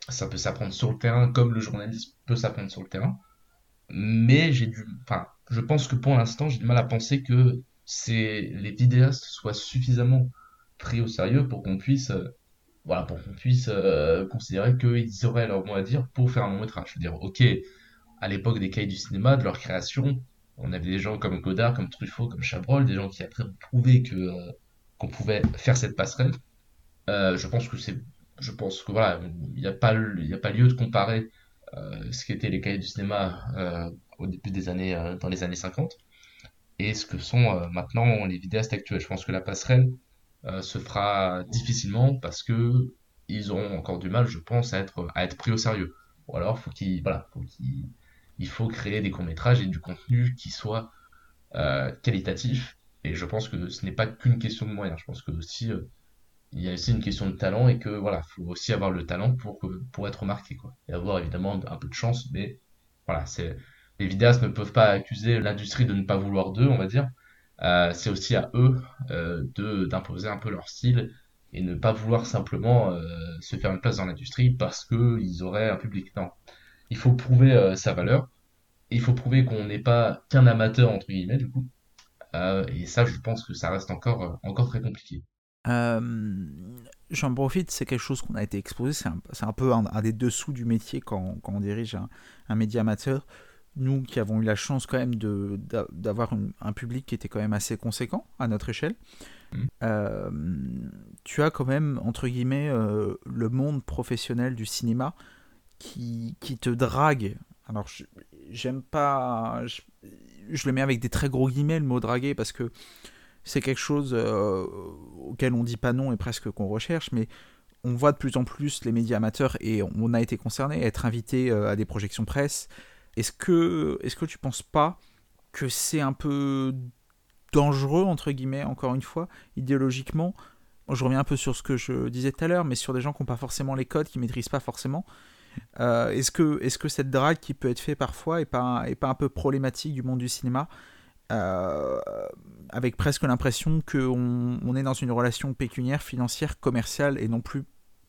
Speaker 3: Ça peut s'apprendre sur le terrain comme le journalisme peut s'apprendre sur le terrain. Mais j'ai du, enfin, je pense que pour l'instant, j'ai du mal à penser que les vidéastes soient suffisamment pris au sérieux pour qu'on puisse, euh, voilà, pour qu'on puisse euh, considérer qu'ils auraient leur mot à dire pour faire un long métrage. Je veux dire, ok, à l'époque des cahiers du cinéma, de leur création, on avait des gens comme Godard, comme Truffaut, comme Chabrol, des gens qui après ont prouvé que euh, qu'on pouvait faire cette passerelle. je pense que c'est je pense que voilà, il n'y a pas il a pas lieu de comparer euh, ce qu'étaient les cahiers du cinéma euh, au début des années euh, dans les années 50 et ce que sont maintenant les vidéastes actuels. Je pense que la passerelle se fera difficilement parce que ils auront encore du mal, je pense, à être à être pris au sérieux. Ou alors faut qu'ils voilà, faut qu'il il faut créer des courts métrages et du contenu qui soit qualitatif. Et je pense que ce n'est pas qu'une question de moyens. Je pense que aussi il y a aussi une question de talent et que voilà, faut aussi avoir le talent pour pour être remarqué. Et avoir évidemment un peu de chance, mais voilà, c'est les vidéastes ne peuvent pas accuser l'industrie de ne pas vouloir d'eux, on va dire. Euh, c'est aussi à eux euh, d'imposer un peu leur style et ne pas vouloir simplement euh, se faire une place dans l'industrie parce que ils auraient un public. Non, il faut prouver euh, sa valeur. il faut prouver qu'on n'est pas qu'un amateur entre guillemets du coup. Euh, et ça, je pense que ça reste encore encore très compliqué.
Speaker 2: Euh, j'en profite, c'est quelque chose qu'on a été exposé, c'est un, peu un, des dessous du métier quand, on dirige un, média amateur. Nous qui avons eu la chance quand même d'avoir un public qui était quand même assez conséquent à notre échelle, mmh. euh, tu as quand même, entre guillemets, euh, le monde professionnel du cinéma qui, qui te drague. Alors, j'aime pas. Je, je, le mets avec des très gros guillemets, le mot draguer, parce que c'est quelque chose euh, auquel on dit pas non et presque qu'on recherche, mais on voit de plus en plus les médias amateurs et on a été concerné être invité euh, à des projections presse. Est-ce que, est-ce que tu penses pas que c'est un peu dangereux entre guillemets encore une fois idéologiquement? Je reviens un peu sur ce que je disais tout à l'heure, mais sur des gens qui n'ont pas forcément les codes, qui maîtrisent pas forcément. Euh, est-ce que, est que cette drague qui peut être faite parfois est pas, est pas un peu problématique du monde du cinéma euh, avec presque l'impression qu'on on est dans une relation pécuniaire, financière, commerciale et non plus,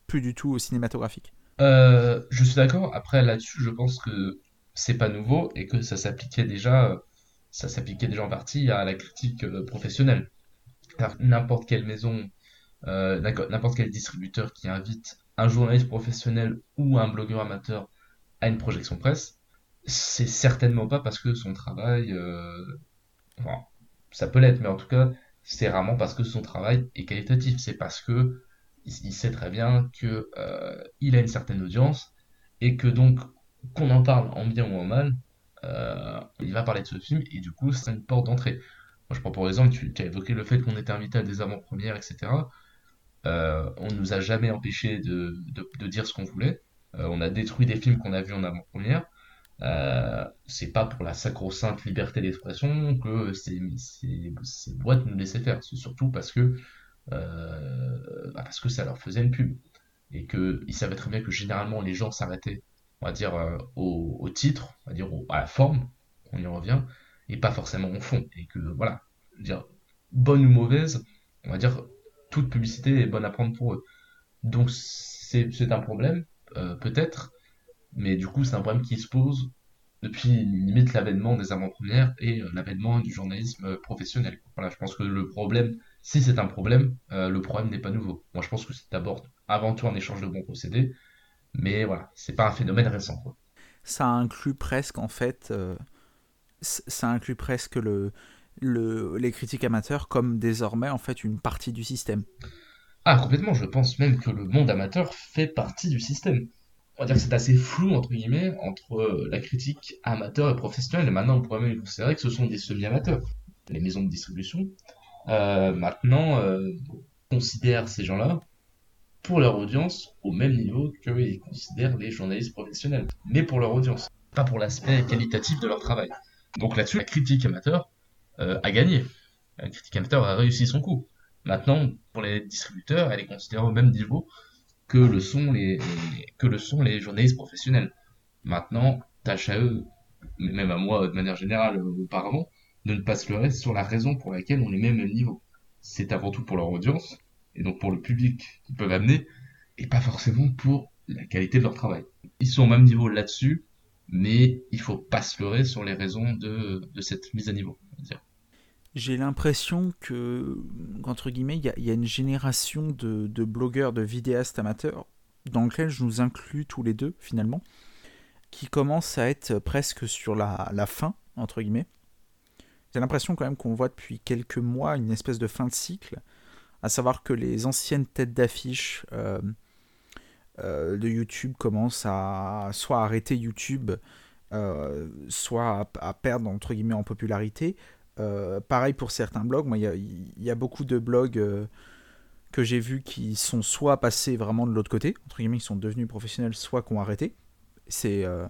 Speaker 2: plus du tout cinématographique?
Speaker 3: Euh, je suis d'accord. Après, là-dessus, je pense que c'est pas nouveau et que ça s'appliquait déjà, ça s'appliquait déjà en partie à la critique professionnelle. N'importe quelle maison, n'importe quel distributeur qui invite un journaliste professionnel ou un blogueur amateur à une projection presse, c'est certainement pas parce que son travail ça peut l'être, mais en tout cas, c'est rarement parce que son travail est qualitatif. C'est parce que il, sait très bien que euh, il a une certaine audience et que donc qu'on en parle en bien ou en mal, euh, il va parler de ce film et du coup c'est une porte d'entrée. Moi je prends pour exemple, tu, as évoqué le fait qu'on était invité à des avant-premières, etc. Euh, on nous a jamais empêché de, dire ce qu'on voulait. Euh, on a détruit des films qu'on a vus en avant-première. Euh, c'est pas pour la sacro-sainte liberté d'expression que ces, boîtes nous laissaient faire. C'est surtout parce que, euh, bah parce que ça leur faisait une pub. Et qu'ils savaient très bien que généralement les gens s'arrêtaient on va dire, au, titre, on va dire à la forme, on y revient, et pas forcément au fond. Et que, voilà, bonne ou mauvaise, on va dire, toute publicité est bonne à prendre pour eux. Donc c'est un problème, peut-être, mais du coup c'est un problème qui se pose depuis limite l'avènement des avant-premières et euh, l'avènement du journalisme euh, professionnel. Voilà, je pense que le problème, si c'est un problème, euh, le problème n'est pas nouveau. Moi, je pense que c'est d'abord avant tout un échange de bons procédés, mais voilà, c'est pas un phénomène récent.
Speaker 2: Ça inclut presque, en fait, ça inclut presque le, le, les critiques amateurs comme désormais, en fait, une partie du système.
Speaker 3: Ah, complètement, je pense même que le monde amateur fait partie du système on va dire que c'est assez flou entre guillemets entre euh, la critique amateur et professionnelle. Et maintenant, on pourrait même considérer que ce sont des semi-amateurs, les maisons de distribution. Euh, maintenant, euh, considèrent ces gens-là pour leur audience au même niveau qu'ils considèrent les journalistes professionnels, mais pour leur audience, pas pour l'aspect qualitatif de leur travail. Donc là-dessus, la critique amateur a gagné. La critique amateur a réussi son coup. Maintenant, pour les distributeurs, elle est considérée au même niveau que le sont les, que le sont les journalistes professionnels. Maintenant, tâche à eux, même à moi de manière générale auparavant, de ne pas se leurrer sur la raison pour laquelle on est même au même niveau. C'est avant tout pour leur audience, et donc pour le public qu'ils peuvent amener, et pas forcément pour la qualité de leur travail. Ils sont au même niveau là-dessus, mais il faut pas se leurrer sur les raisons de, de cette mise à niveau.
Speaker 2: J'ai l'impression que, entre guillemets, il y, a une génération de, blogueurs, de vidéastes amateurs, dans lequel je nous inclus tous les deux, finalement, qui commencent à être presque sur la, fin, entre guillemets. J'ai l'impression quand même qu'on voit depuis quelques mois une espèce de fin de cycle, à savoir que les anciennes têtes d'affiche euh, euh, de YouTube commencent à soit arrêter YouTube, euh, soit à, perdre entre guillemets en popularité, euh, pareil pour certains blogs. Il y, a, beaucoup de blogs euh, que j'ai vus qui sont soit passés vraiment de l'autre côté, entre guillemets, ils sont devenus professionnels, soit qui ont arrêté. C'est euh,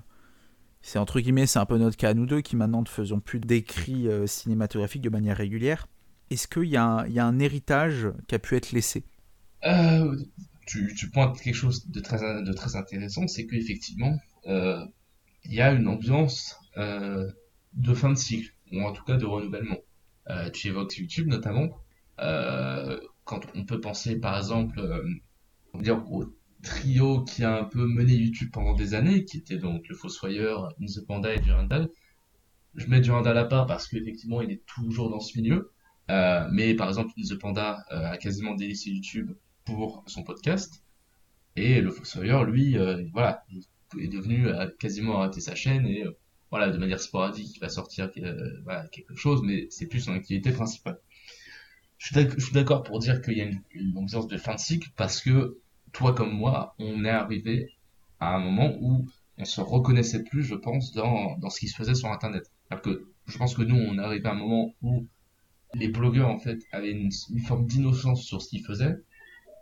Speaker 2: entre guillemets, c'est un peu notre cas à nous deux qui maintenant ne faisons plus d'écrits cinématographiques de manière régulière. Est-ce qu'il y, y, a un héritage qui a pu être laissé?
Speaker 3: Tu, tu, pointes quelque chose de très, de très intéressant, c'est qu'effectivement, il y a une ambiance de fin de cycle ou en tout cas de renouvellement. Euh, tu évoques YouTube notamment. Euh, quand on peut penser par exemple euh, dire au trio qui a un peu mené YouTube pendant des années, qui était donc le Fossoyeur, The Panda et Durandal. Je mets Durandal à part parce qu'effectivement il est toujours dans ce milieu. Mais par exemple, The Panda a quasiment délaissé YouTube pour son podcast. Et le Fossoyeur, lui, voilà, il est devenu quasiment arrêter sa chaîne et voilà, de manière sporadique, il va sortir euh, quelque chose, mais c'est plus son activité principale. Je suis d'accord pour dire qu'il y a une, une, ambiance de fin de cycle parce que toi comme moi, on est arrivé à un moment où on se reconnaissait plus, je pense, dans, dans ce qui se faisait sur Internet. Alors que je pense que nous, on est arrivé à un moment où les blogueurs, en fait, avaient une, une forme d'innocence sur ce qu'ils faisaient,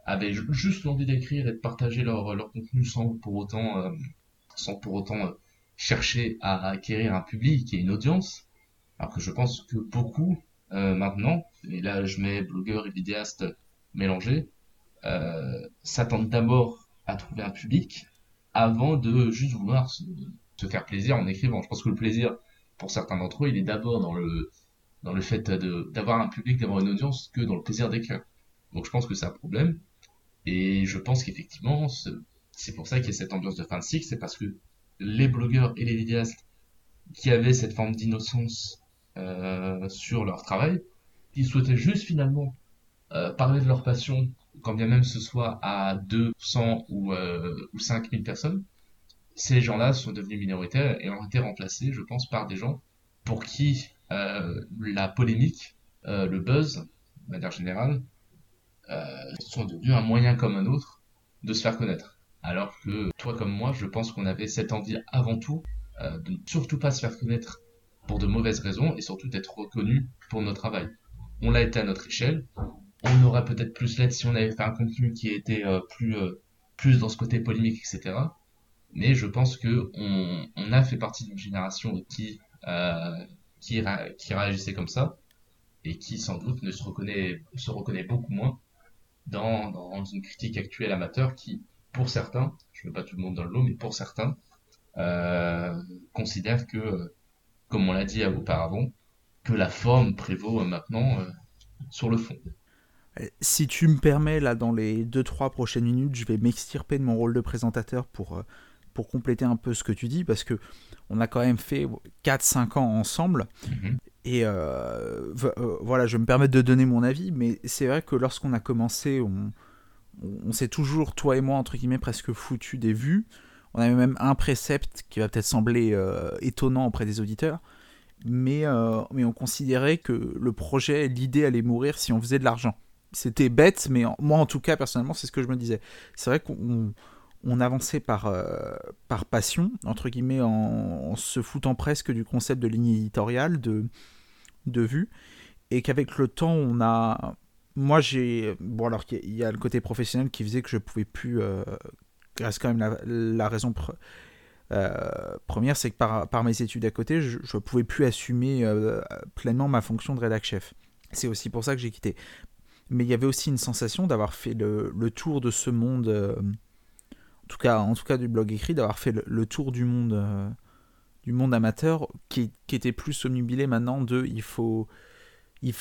Speaker 3: avaient juste l'envie d'écrire et de partager leur, leur contenu sans pour autant, euh, sans pour autant euh, chercher à acquérir un public et une audience, alors que je pense que beaucoup euh, maintenant, et là je mets blogueurs et vidéastes mélangés, euh, s'attendent d'abord à trouver un public avant de juste vouloir se, faire plaisir en écrivant. Je pense que le plaisir, pour certains d'entre eux, il est d'abord dans le dans le fait d'avoir un public, d'avoir une audience, que dans le plaisir d'écrire. Donc je pense que c'est un problème. Et je pense qu'effectivement, c'est pour ça qu'il y a cette ambiance de fin de cycle, c'est parce que les blogueurs et les vidéastes qui avaient cette forme d'innocence euh, sur leur travail, ils souhaitaient juste finalement euh, parler de leur passion, quand bien même ce soit à 200 ou, euh, ou 5000 personnes, ces gens-là sont devenus minoritaires et ont été remplacés, je pense, par des gens pour qui euh, la polémique, euh, le buzz, de manière générale, sont devenus un moyen comme un autre de se faire connaître. Alors que toi comme moi, je pense qu'on avait cette envie avant tout euh, de ne surtout pas se faire connaître pour de mauvaises raisons et surtout d'être reconnu pour notre travail. On l'a été à notre échelle. On aurait peut-être plus l'aide si on avait fait un contenu qui était euh, plus euh, plus dans ce côté polémique, etc. Mais je pense que on, a fait partie d'une génération qui qui, qui réagissait comme ça et qui sans doute ne se reconnaît se reconnaît beaucoup moins dans une critique actuelle amateur qui pour certains, je ne mets pas tout le monde dans le lot, mais pour certains, considère que, comme on l'a dit auparavant, que la forme prévaut maintenant sur le fond.
Speaker 2: Si tu me permets, là, dans les 2-3 prochaines minutes, je vais m'extirper de mon rôle de présentateur pour, pour compléter un peu ce que tu dis, parce que on a quand même fait 4-5 ans ensemble. Mhm. Et euh, euh, voilà, je me permets de donner mon avis, mais c'est vrai que lorsqu'on a commencé, on, on s'est toujours, toi et moi, entre guillemets, presque foutu des vues. On avait même un précepte qui va peut-être sembler euh, étonnant auprès des auditeurs, mais, mais on considérait que le projet, l'idée allait mourir si on faisait de l'argent. C'était bête, mais moi en tout cas, personnellement, c'est ce que je me disais. C'est vrai qu'on on avançait par, euh, par passion, entre guillemets, en, se foutant presque du concept de ligne éditoriale, de, de vue, et qu'avec le temps, on a... Moi, j'ai... Bon, alors qu'il y a le côté professionnel qui faisait que je pouvais plus... Euh, quand même la, raison euh, première, c'est que par, mes études à côté, je ne pouvais plus assumer euh, pleinement ma fonction de rédac chef. C'est aussi pour ça que j'ai quitté. Mais il y avait aussi une sensation d'avoir fait le, tour de ce monde en tout cas, en tout cas du blog écrit, d'avoir fait le, tour du monde, euh, du monde amateur, qui, était plus omnubilé maintenant de il faut.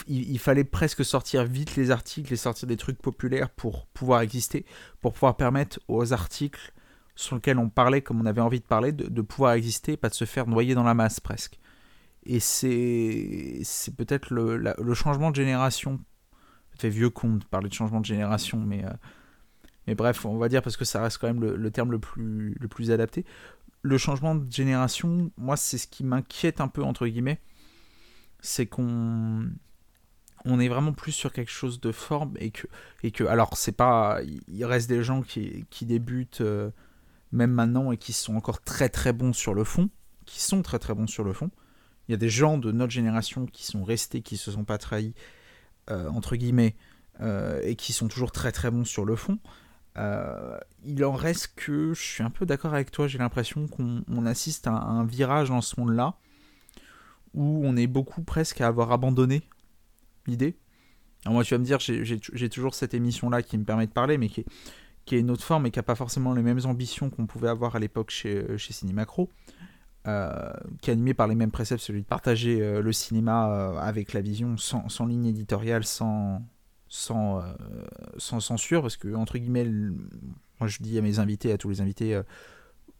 Speaker 2: Il, fallait presque sortir vite les articles et sortir des trucs populaires pour pouvoir exister, pour pouvoir permettre aux articles sur lesquels on parlait comme on avait envie de parler, de, pouvoir exister, pas de se faire noyer dans la masse presque. Et c'est, peut-être le, le, changement de génération. Fait vieux con de parler de changement de génération, mais euh, mais bref, on va dire parce que ça reste quand même le, terme le plus, le plus adapté. Le changement de génération, moi, c'est ce qui m'inquiète un peu, entre guillemets. C'est qu'on on est vraiment plus sur quelque chose de forme et que, alors, c'est pas. Il reste des gens qui, débutent euh, même maintenant et qui sont encore très très bons sur le fond, qui sont très très bons sur le fond. Il y a des gens de notre génération qui sont restés, qui se sont pas trahis, euh, entre guillemets, euh, et qui sont toujours très très bons sur le fond. Il en reste que je suis un peu d'accord avec toi, j'ai l'impression qu'on assiste à un virage dans ce monde-là où on est beaucoup presque à avoir abandonné l'idée. Alors moi tu vas me dire, j'ai toujours cette émission-là qui me permet de parler, mais qui est, qui est une autre forme et qui n'a pas forcément les mêmes ambitions qu'on pouvait avoir à l'époque chez, chez Cinémacro, euh, qui est animé par les mêmes préceptes, celui de partager euh, le cinéma avec la vision sans, sans ligne éditoriale, sans, sans, euh, sans censure, parce que, entre guillemets, moi je dis à mes invités, à tous les invités, euh,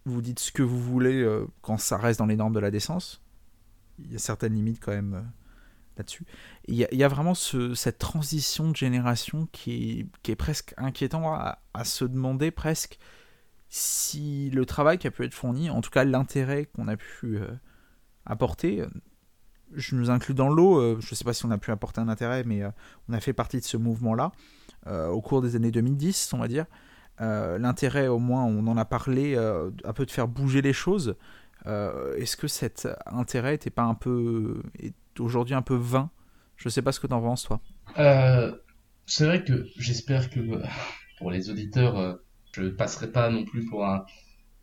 Speaker 2: vous dites ce que vous voulez euh, quand ça reste dans les normes de la décence. Il y a certaines limites quand même là-dessus. Il y, a vraiment ce, cette transition de génération qui est, presque inquiétant à, se demander presque si le travail qui a pu être fourni, en tout cas l'intérêt qu'on a pu apporter, je nous inclus dans l'eau, euh, je ne sais pas si on a pu apporter un intérêt, mais euh, on a fait partie de ce mouvement-là euh, au cours des années 2010, on va dire. L'intérêt, au moins, on en a parlé, un peu de faire bouger les choses. Est-ce que cet intérêt n'était pas un peu, aujourd'hui un peu vain? Je ne sais pas ce que tu en penses, toi.
Speaker 3: C'est vrai que j'espère que pour les auditeurs, je ne passerai pas non plus pour un,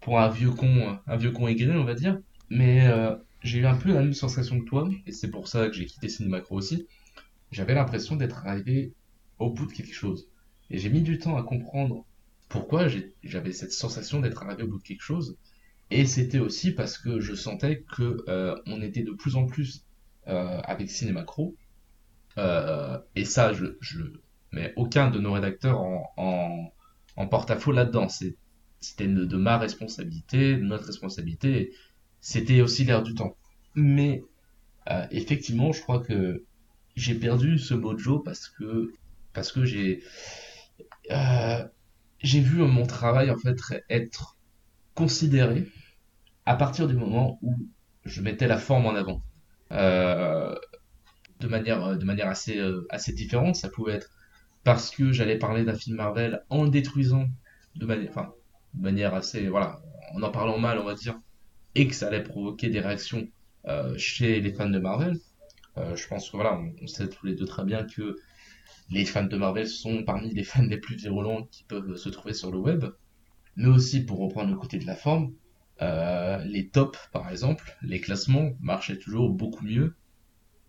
Speaker 3: pour un vieux con, un vieux con aigri, on va dire. Mais j'ai eu un peu la même sensation que toi, et c'est pour ça que j'ai quitté Cinemacro aussi. J'avais l'impression d'être arrivé au bout de quelque chose. Et j'ai mis du temps à comprendre pourquoi j'avais cette sensation d'être arrivé au bout de quelque chose. Et c'était aussi parce que je sentais que euh, on était de plus en plus euh, avec Cinemacro. Euh, et ça, je, je mets aucun de nos rédacteurs en, en, porte-à-faux là-dedans. C'était de, ma responsabilité, de notre responsabilité c'était aussi l'air du temps. Mais euh, effectivement, je crois que j'ai perdu ce mojo parce que parce que j'ai j'ai vu mon travail en fait être considéré à partir du moment où je mettais la forme en avant. Euh, de manière de manière assez assez différente, ça pouvait être parce que j'allais parler d'un film Marvel en le détruisant de enfin manière assez voilà en en parlant mal on va dire et que ça allait provoquer des réactions euh, chez les fans de Marvel. Euh, je pense que voilà, on, sait tous les deux très bien que les fans de Marvel sont parmi les fans les plus virulents qui peuvent se trouver sur le web. Mais aussi, pour reprendre le côté de la forme, euh, les tops, par exemple, les classements marchaient toujours beaucoup mieux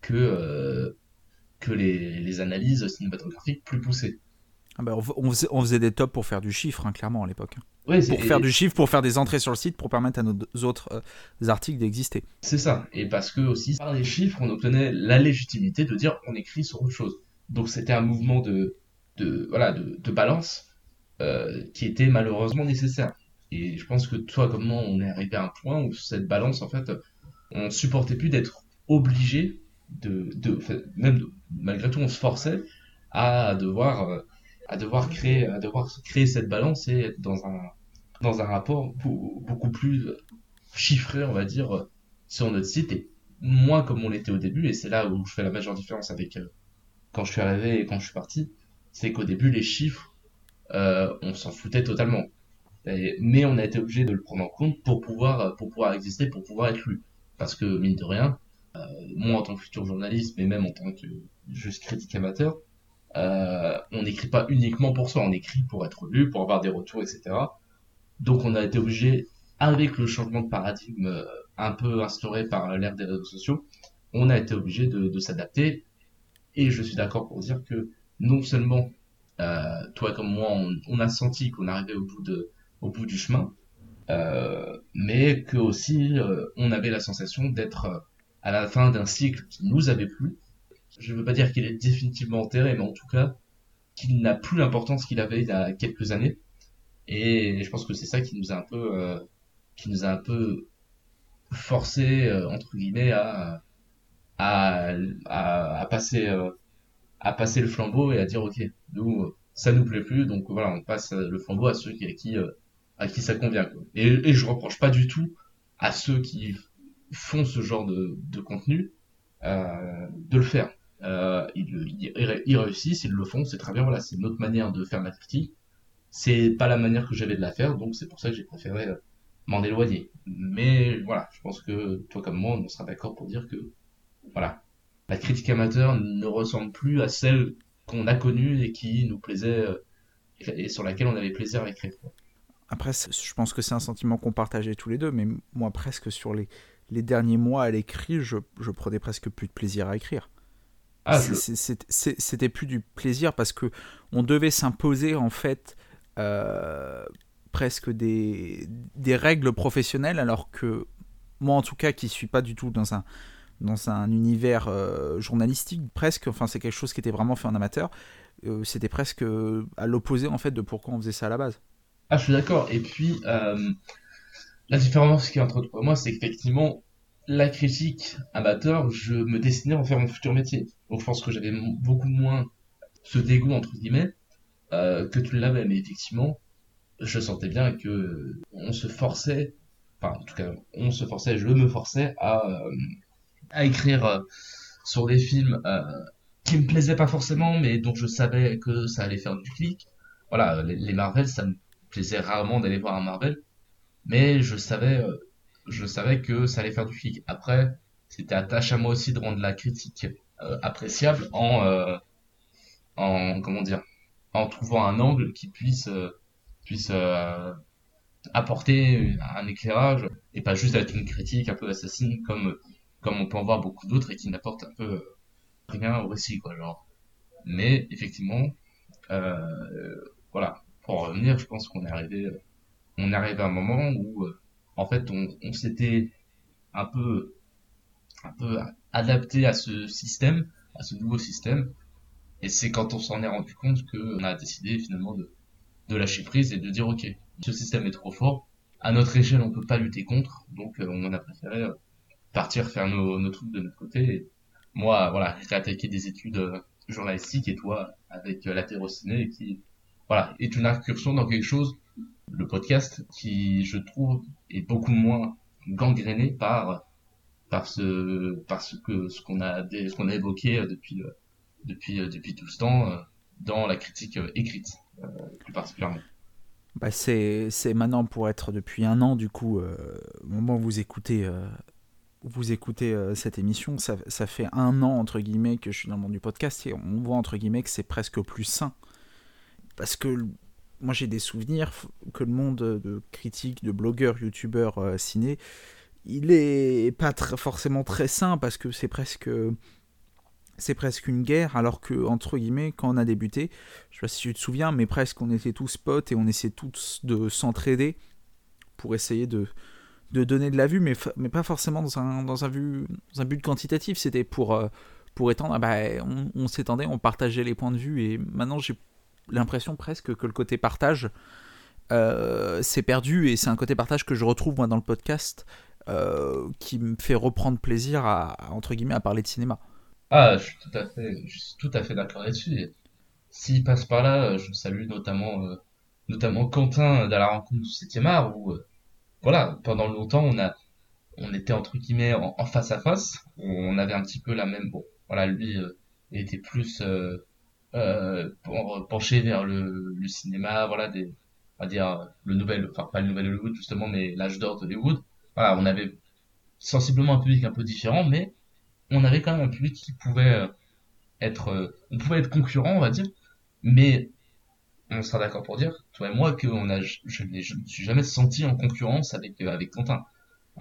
Speaker 3: que, que les, les analyses cinématographiques plus poussées.
Speaker 2: Ah bah, on, faisait, on, faisait, des tops pour faire du chiffre, hein, clairement, à l'époque.
Speaker 3: pour
Speaker 2: faire du chiffre, pour faire des entrées sur le site, pour permettre à nos autres euh, articles d'exister.
Speaker 3: C'est ça. Et parce que aussi, par les chiffres, on obtenait la légitimité de dire on écrit sur autre chose. Donc c'était un mouvement de, de, voilà, de, de balance euh, qui était malheureusement nécessaire. Et je pense que toi, comme moi, on est arrivé à un point où cette balance, en fait, on supportait plus d'être obligé de, de, même malgré tout, on se forçait à devoir euh, à devoir créer, à devoir créer cette balance et être dans un, dans un rapport beaucoup plus chiffré, on va dire, sur notre site et moins comme on l'était au début. Et c'est là où je fais la majeure différence avec euh, quand je suis arrivé et quand je suis parti. C'est qu'au début, les chiffres, euh, on s'en foutait totalement. Mais on a été obligé de le prendre en compte pour pouvoir, pour pouvoir exister, pour pouvoir être lu. Parce que, mine de rien, euh, moi en tant que futur journaliste, mais même en tant que juste critique amateur, euh, on n'écrit pas uniquement pour soi, on écrit pour être lu, pour avoir des retours, etc. Donc on a été obligé, avec le changement de paradigme euh, un peu instauré par l'ère des réseaux sociaux, on a été obligé de, s'adapter. Et je suis d'accord pour dire que non seulement euh, toi comme moi, on, a senti qu'on arrivait au bout de, au bout du chemin, euh, mais que aussi euh, on avait la sensation d'être à la fin d'un cycle qui nous avait plu je ne veux pas dire qu'il est définitivement enterré, mais en tout cas, qu'il n'a plus l'importance qu'il avait il y a quelques années. Et je pense que c'est ça qui nous a un peu, euh, qui nous a un peu forcé euh, entre guillemets à, à, à, passer, euh, à passer le flambeau et à dire ok, nous ça nous plaît plus, donc voilà, on passe le flambeau à ceux qui, à qui ça convient. Et, et je reproche pas du tout à ceux qui font ce genre de, contenu de le faire euh, ils, réussissent, ils le font, c'est très bien, voilà, c'est notre manière de faire la critique. C'est pas la manière que j'avais de la faire, donc c'est pour ça que j'ai préféré euh, m'en éloigner. Mais voilà, je pense que toi comme moi, on sera d'accord pour dire que voilà, la critique amateur ne ressemble plus à celle qu'on a connue et qui nous plaisait euh, et sur laquelle on avait plaisir à écrire.
Speaker 2: Après, je pense que c'est un sentiment qu'on partageait tous les deux, mais moi presque sur les, les derniers mois à l'écrit, je, je prenais presque plus de plaisir à écrire. Ah, c'était plus du plaisir parce que on devait s'imposer en fait euh, presque des, des, règles professionnelles alors que moi en tout cas qui suis pas du tout dans un dans un univers euh, journalistique presque enfin c'est quelque chose qui était vraiment fait en amateur euh, c'était presque à l'opposé en fait de pourquoi on faisait ça à la base
Speaker 3: ah je suis d'accord et puis la différence qui est entre toi et moi c'est qu'effectivement la critique amateur, je me destinais à en faire mon futur métier. Donc je pense que j'avais beaucoup moins ce dégoût entre guillemets euh, que tu l'avais, mais effectivement, je sentais bien que on se forçait, enfin en tout cas, on se forçait, je me forçais à, euh, écrire euh, sur des films qui me plaisaient pas forcément, mais dont je savais que ça allait faire du clic. Voilà, les, les Marvel, ça me plaisait rarement d'aller voir un Marvel, mais je savais je savais que ça allait faire du flic. Après, c'était attache à moi aussi de rendre la critique euh, appréciable en, euh, en comment dire, en trouvant un angle qui puisse euh, puisse apporter un éclairage et pas juste être une critique un peu assassine comme comme on peut en voir beaucoup d'autres et qui n'apporte un peu rien au récit quoi genre. Mais effectivement, pour je pense qu'on est arrivé on est arrivé à un moment où en fait, on, s'était un peu, un peu adapté à ce système, à ce nouveau système. Et c'est quand on s'en est rendu compte qu'on a décidé finalement de, lâcher prise et de dire ok, ce système est trop fort, à notre échelle on peut pas lutter contre, donc euh, on a préféré euh, partir faire nos, trucs de notre côté. Et moi, voilà, j'ai attaqué des études euh, journalistiques et toi avec la qui, voilà, est une incursion dans quelque chose le podcast qui, je trouve, est beaucoup moins gangréné par par ce par que ce qu'on a ce qu'on a évoqué euh, depuis euh, depuis euh, depuis tout ce temps dans la critique écrite plus particulièrement.
Speaker 2: Bah c'est maintenant pour être depuis un an du coup au moment où vous écoutez vous écoutez cette émission ça, ça, fait un an entre guillemets que je suis dans le monde du podcast et on voit entre guillemets que c'est presque plus sain parce que moi j'ai des souvenirs que le monde de critiques, de blogueurs, youtubeurs euh, ciné, il est pas forcément très sain parce que c'est presque c'est presque une guerre, alors que, entre guillemets, quand on a débuté, je sais pas si tu te souviens, mais presque on était tous potes et on essayait tous de s'entraider pour essayer de, de donner de la vue, mais, mais pas forcément dans un, dans un, vue, un but quantitatif, c'était pour, euh, pour étendre, ah bah, on, s'étendait, on partageait les points de vue, et maintenant j'ai l'impression presque que le côté partage euh, s'est perdu, et c'est un côté partage que je retrouve moi dans le podcast, euh, qui me fait reprendre plaisir à, entre guillemets, à parler de cinéma.
Speaker 3: Ah, je suis tout à fait, tout à fait d'accord là-dessus. S'il passe par là, je salue notamment, notamment Quentin de la rencontre du 7 art, où voilà, pendant longtemps, on a, on était entre guillemets en, face à face. On avait un petit peu la même. Bon, voilà, lui euh, était plus euh, euh, penché vers le, cinéma, voilà, des, on va dire le nouvel, enfin pas le nouvel Hollywood justement, mais l'âge d'or de Hollywood. Voilà, on avait sensiblement un public un peu différent, mais on avait quand même un public qui pouvait être, on pouvait être concurrent, on va dire, mais on sera d'accord pour dire, toi et moi, que on a, je, je, ne suis jamais senti en concurrence avec, euh, avec Quentin.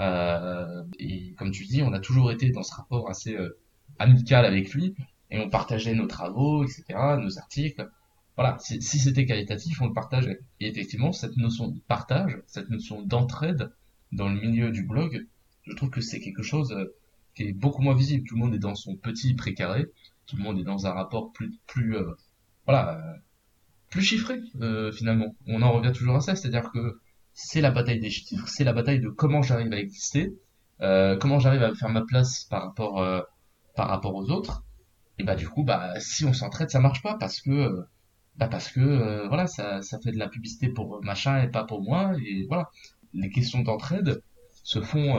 Speaker 3: Euh, et comme tu dis, on a toujours été dans ce rapport assez euh, amical avec lui, et on partageait nos travaux, etc., nos articles. Voilà, si, c'était qualitatif, on le partageait. Et effectivement, cette notion de partage, cette notion d'entraide dans le milieu du blog, je trouve que c'est quelque chose euh, qui est beaucoup moins visible. Tout le monde est dans son petit précaré, tout le monde est dans un rapport plus, plus voilà, plus chiffré euh, finalement. On en revient toujours à ça, c'est-à-dire que c'est la bataille des chiffres, c'est la bataille de comment j'arrive à exister, euh, comment j'arrive à faire ma place par rapport euh, par rapport aux autres. Et bah du coup bah si on s'entraide ça marche pas parce que bah parce que voilà ça ça fait de la publicité pour machin et pas pour moi et voilà les questions d'entraide se font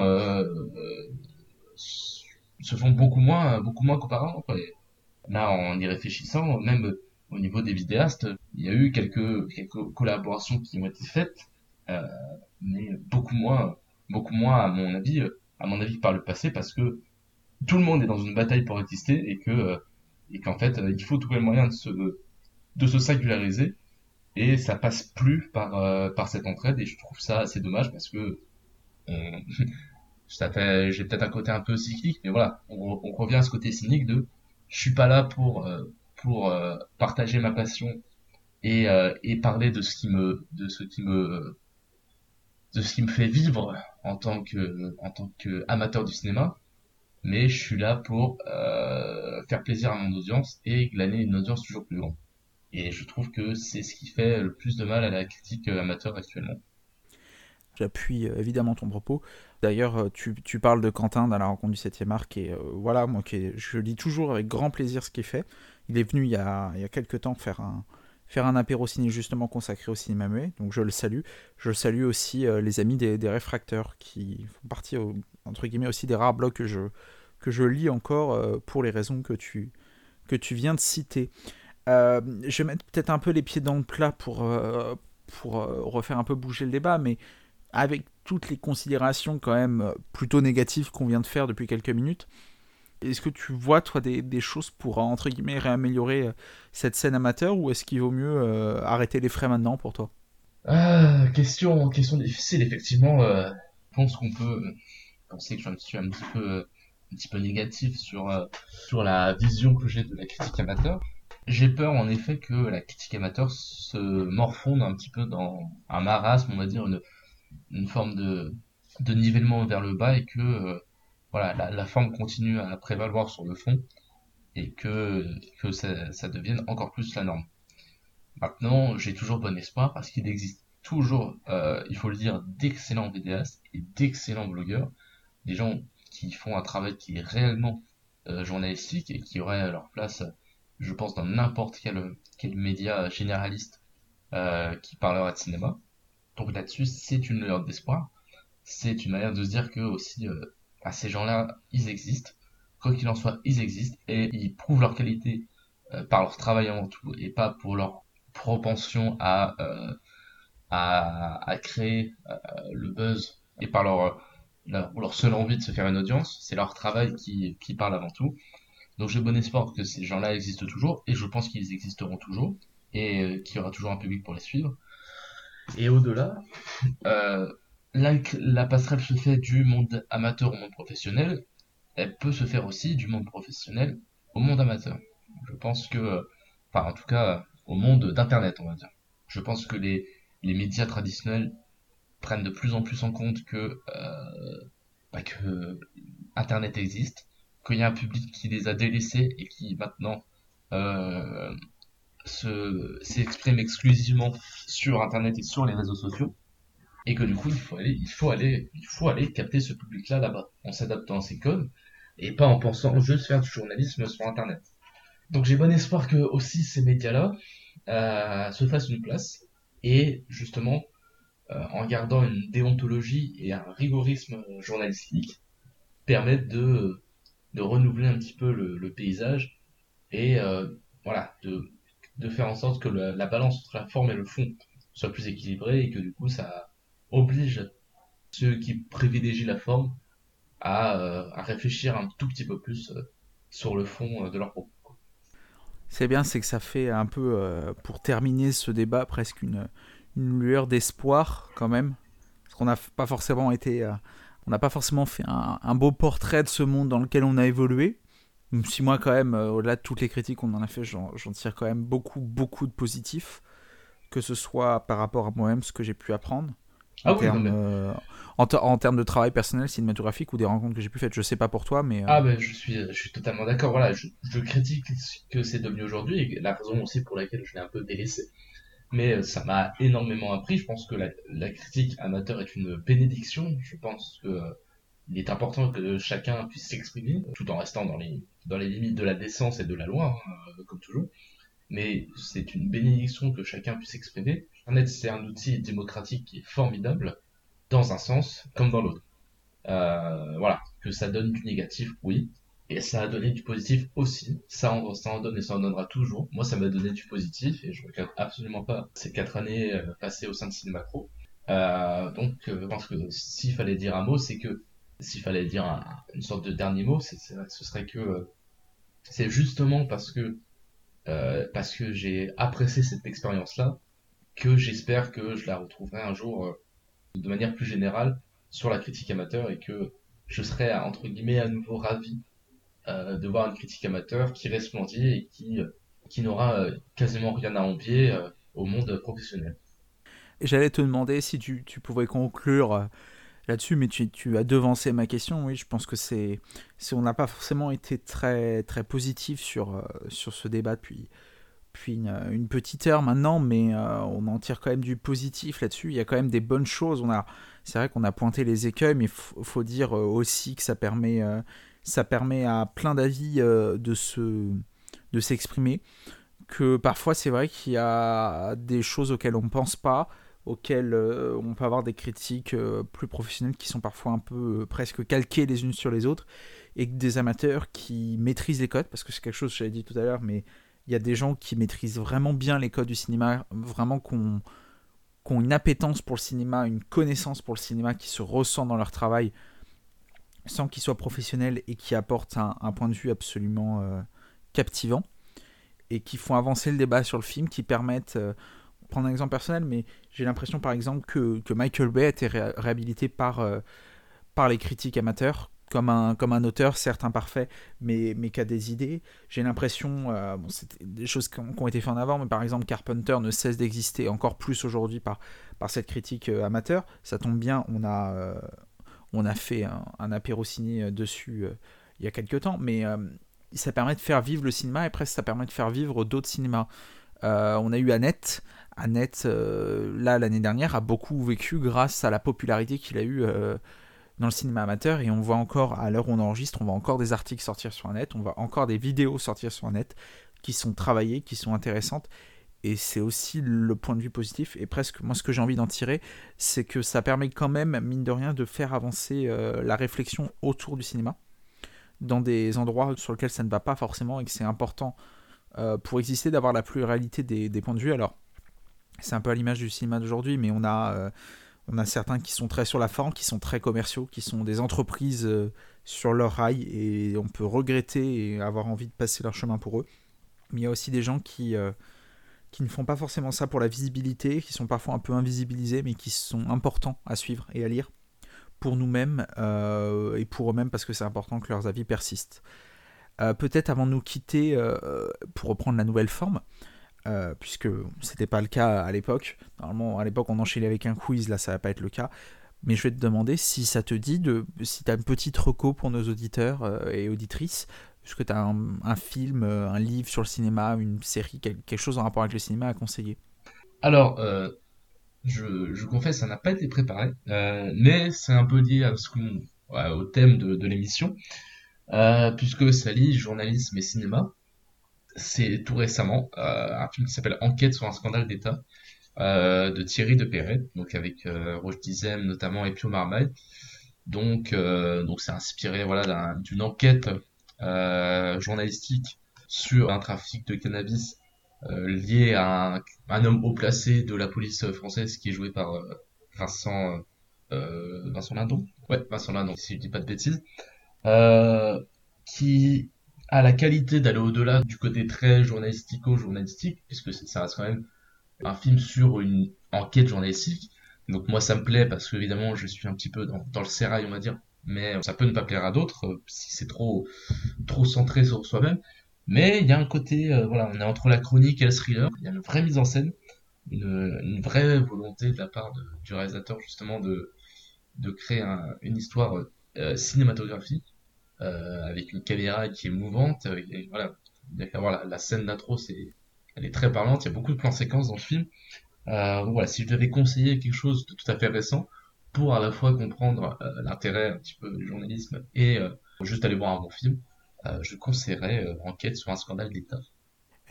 Speaker 3: se font beaucoup moins beaucoup moins qu'auparavant. Là en y réfléchissant même au niveau des vidéastes, il y a eu quelques, quelques collaborations qui ont été faites, euh, mais beaucoup moins, beaucoup moins à mon avis, euh, à mon avis par le passé, parce que tout le monde est dans une bataille pour exister et que euh, et qu'en fait il faut trouver le moyen de se de se singulariser et ça passe plus par par cette entraide et je trouve ça assez dommage parce que j'ai peut-être un côté un peu cyclique mais voilà on, on, revient à ce côté cynique de je suis pas là pour pour euh, partager ma passion et, euh, et parler de ce qui me de ce qui me de ce qui me fait vivre en tant que en tant que amateur du cinéma mais je suis là pour euh, faire plaisir à mon audience et glaner une audience toujours plus grande et je trouve que c'est ce qui fait le plus de mal à la critique amateur actuellement
Speaker 2: J'appuie évidemment ton propos. D'ailleurs, tu, parles de Quentin dans la rencontre du 7e arc, et voilà, moi qui, je lis toujours avec grand plaisir ce qu'il fait. Il est venu il il y a quelques temps faire un, faire un apéro ciné justement consacré au cinéma muet, donc je le salue. Je salue aussi euh, les amis des, des, réfracteurs qui font partie, entre guillemets, aussi des rares blogs que je, que je lis encore euh, pour les raisons que tu, que tu viens de citer. Euh, je vais mettre peut-être un peu les pieds dans le plat pour, pour refaire un peu bouger le débat, mais avec toutes les considérations quand même plutôt négatives qu'on vient de faire depuis quelques minutes, est-ce que tu vois, toi, des, choses pour, entre guillemets, réaméliorer euh, cette scène amateur ou est-ce qu'il vaut mieux euh, arrêter les frais maintenant pour toi?
Speaker 3: Ah, question, difficile, effectivement. Euh, je pense qu'on peut penser que je suis un petit peu, un petit peu négatif sur, sur la vision que j'ai de la critique amateur. J'ai peur, en effet, que la critique amateur se morfonde un petit peu dans un marasme, on va dire, une, une forme de, de nivellement vers le bas et que voilà, la, forme continue à prévaloir sur le fond et que, que ça, devienne encore plus la norme. Maintenant, j'ai toujours bon espoir parce qu'il existe toujours, euh, il faut le dire, d'excellents vidéastes et d'excellents blogueurs, des gens qui font un travail qui est réellement euh, journalistique et qui auraient leur place, je pense, dans n'importe quel, quel média généraliste euh, qui parlera de cinéma. Donc là-dessus, c'est une lueur d'espoir. C'est une manière de se dire que aussi à ces gens-là, ils existent. Quoi qu'il en soit, ils existent et ils prouvent leur qualité euh, par leur travail avant tout et pas pour leur propension à, euh, à, à, créer euh, le buzz et par leur, leur, leur, seule envie de se faire une audience. C'est leur travail qui, qui parle avant tout. Donc j'ai bon espoir que ces gens-là existent toujours et je pense qu'ils existeront toujours et qu'il y aura toujours un public pour les suivre. Et au-delà, euh, la, passerelle se fait du monde amateur au monde professionnel, elle peut se faire aussi du monde professionnel au monde amateur. Je pense que, enfin en tout cas au monde d'Internet, on va dire. Je pense que les, les médias traditionnels prennent de plus en plus en compte que, euh, bah, que Internet existe, qu'il y a un public qui les a délaissés et qui maintenant euh, se s'exprime exclusivement sur Internet et sur les réseaux sociaux, et que du coup il faut aller, il faut aller, il faut aller capter ce public-là là-bas, en s'adaptant à ses codes et pas en pensant juste faire du journalisme sur Internet. Donc j'ai bon espoir que aussi ces médias-là euh, se fassent une place et justement euh, en gardant une déontologie et un rigorisme journalistique permettent de de renouveler un petit peu le, le paysage et euh, voilà de de faire en sorte que la balance entre la forme et le fond soit plus équilibrée et que du coup ça oblige ceux qui privilégient la forme à, euh, réfléchir un tout petit peu plus euh, sur le fond euh, de leur propos.
Speaker 2: C'est bien, c'est que ça fait un peu, pour terminer ce débat, presque une, lueur d'espoir quand même. Parce qu'on n'a pas forcément été. on n'a pas forcément fait un, beau portrait de ce monde dans lequel on a évolué. Même si moi, quand même, au-delà de toutes les critiques qu'on en a fait, j'en tire quand même beaucoup, beaucoup de positifs. Que ce soit par rapport à moi-même, ce que j'ai pu apprendre. En,
Speaker 3: Ah oui,
Speaker 2: termes, euh, en, ter- en termes de travail personnel, cinématographique ou des rencontres que j'ai pu faire. Je sais pas pour toi, mais. euh,
Speaker 3: Ah ben je suis, je suis totalement d'accord. Voilà, je, je critique ce que c'est devenu aujourd'hui et la raison aussi pour laquelle je l'ai un peu délaissé. Mais euh, ça m'a énormément appris. Je pense que la, la critique amateur est une bénédiction. Je pense que euh, il est important que chacun puisse s'exprimer, tout en restant dans les dans les limites de la décence et de la loi, hein, comme toujours. Mais c'est une bénédiction que chacun puisse s'exprimer. Internet, c'est un outil démocratique qui est formidable, dans un sens comme dans l'autre. Euh, voilà, que ça donne du négatif, oui, et ça a donné du positif aussi. Ça en, ça en donne et ça en donnera toujours. Moi, ça m'a donné du positif et je regrette absolument pas ces quatre années euh, passées au sein de Cinéma. Euh, donc, euh, je pense que s'il fallait dire un mot, c'est que s'il fallait dire un- une sorte de dernier mot, ce serait que euh, c'est justement parce que parce que j'ai apprécié cette expérience-là que j'espère que je la retrouverai un jour euh, de manière plus générale sur la critique amateur et que je serais entre guillemets à nouveau ravi euh, de voir une critique amateur qui resplendit et qui qui n'aura euh, quasiment rien à envier euh, au monde professionnel.
Speaker 2: J'allais te demander si tu, tu pouvais conclure euh, là-dessus, mais tu, tu as devancé ma question. Oui, je pense que c'est, on n'a pas forcément été très très positif sur euh, sur ce débat depuis depuis une, une petite heure maintenant, mais euh, on en tire quand même du positif là-dessus. Il y a quand même des bonnes choses. On a, c'est vrai qu'on a pointé les écueils, mais il faut dire euh, aussi que ça permet euh, ça permet à plein d'avis euh, de se de s'exprimer. Que parfois c'est vrai qu'il y a des choses auxquelles on ne pense pas, auxquelles euh, on peut avoir des critiques euh, plus professionnelles qui sont parfois un peu euh, presque calquées les unes sur les autres, et que des amateurs qui maîtrisent les codes, parce que c'est quelque chose que j'avais dit tout à l'heure, mais il y a des gens qui maîtrisent vraiment bien les codes du cinéma, vraiment qui ont une appétence pour le cinéma, une connaissance pour le cinéma qui se ressent dans leur travail, sans qu'ils soient professionnels et qui apportent un, point de vue absolument euh, captivant, et qui font avancer le débat sur le film, qui permettent, euh, prendre un exemple personnel, mais j'ai l'impression par exemple que, que Michael Bay a été ré- réhabilité par, euh, par les critiques amateurs, comme un, comme un auteur, certes imparfait, mais, mais qui a des idées. J'ai l'impression, euh, des choses qui ont, été faites en avant, mais par exemple Carpenter ne cesse d'exister encore plus aujourd'hui par, par cette critique euh, amateur. Ça tombe bien, on a, euh, on a fait un, un apéro ciné euh, dessus il y a quelques temps, mais ça permet de faire vivre le cinéma et presque ça permet de faire vivre d'autres cinémas. On a eu Annette. Annette, là, l'année dernière, a beaucoup vécu grâce à la popularité qu'il a eue dans le cinéma amateur. Et on voit encore, à l'heure où on enregistre, on voit encore des articles sortir sur Annette, on voit encore des vidéos sortir sur Annette qui sont travaillées, qui sont intéressantes. Et c'est aussi le point de vue positif. Et presque, moi, ce que j'ai envie d'en tirer, c'est que ça permet quand même, mine de rien, de faire avancer euh, la réflexion autour du cinéma dans des endroits sur lesquels ça ne va pas forcément et que c'est important euh, pour exister d'avoir la pluralité des, des, points de vue. Alors, c'est un peu à l'image du cinéma d'aujourd'hui, mais on a, euh, on a certains qui sont très sur la forme, qui sont très commerciaux, qui sont des entreprises euh, sur leur rail et on peut regretter et avoir envie de passer leur chemin pour eux. Mais il y a aussi des gens qui, euh, qui ne font pas forcément ça pour la visibilité, qui sont parfois un peu invisibilisés, mais qui sont importants à suivre et à lire pour nous-mêmes euh, et pour eux-mêmes parce que c'est important que leurs avis persistent. Peut-être avant de nous quitter, pour reprendre la nouvelle forme, euh, puisque c'était pas le cas à l'époque. Normalement, à l'époque, on enchaînait avec un quiz, là, ça va pas être le cas. Mais je vais te demander si ça te dit de. Si tu as une petite reco pour nos auditeurs euh, et auditrices. Est-ce que tu as un, film, euh, un livre sur le cinéma, une série, quelque chose en rapport avec le cinéma à conseiller?
Speaker 3: Alors, je, je, confesse, ça n'a pas été préparé, mais c'est un peu lié à ce au thème de, de l'émission, puisque ça lit journalisme et cinéma c'est tout récemment euh, un film qui s'appelle Enquête sur un scandale d'État euh, de Thierry de Perret, donc avec euh, Roche Dizem notamment et Pio Marmaille. Donc, donc c'est inspiré voilà d'une enquête journalistique sur un trafic de cannabis lié à un, homme haut placé de la police française qui est joué par Vincent Vincent Lindon. Ouais, Vincent Lindon, si je dis pas de bêtises. qui a la qualité d'aller au-delà du côté très journalistico-journalistique, puisque ça reste quand même un film sur une enquête journalistique. Donc moi ça me plaît parce que évidemment je suis un petit peu dans, le sérail on va dire, mais ça peut ne pas plaire à d'autres euh, si c'est trop trop centré sur soi-même. Mais il y a un côté, euh, voilà, on est entre la chronique et le thriller, il y a une vraie mise en scène, une, vraie volonté de la part du réalisateur justement de, de créer une histoire euh, cinématographique avec une caméra qui est mouvante. Euh, voilà, la, la scène d'intro, c'est, elle est très parlante. Il y a beaucoup de plans séquences dans le film. Euh, voilà, si je devais conseiller quelque chose de tout à fait récent pour à la fois comprendre l'intérêt un petit peu du journalisme et juste aller voir un bon film, je conseillerais Enquête sur un scandale d'État.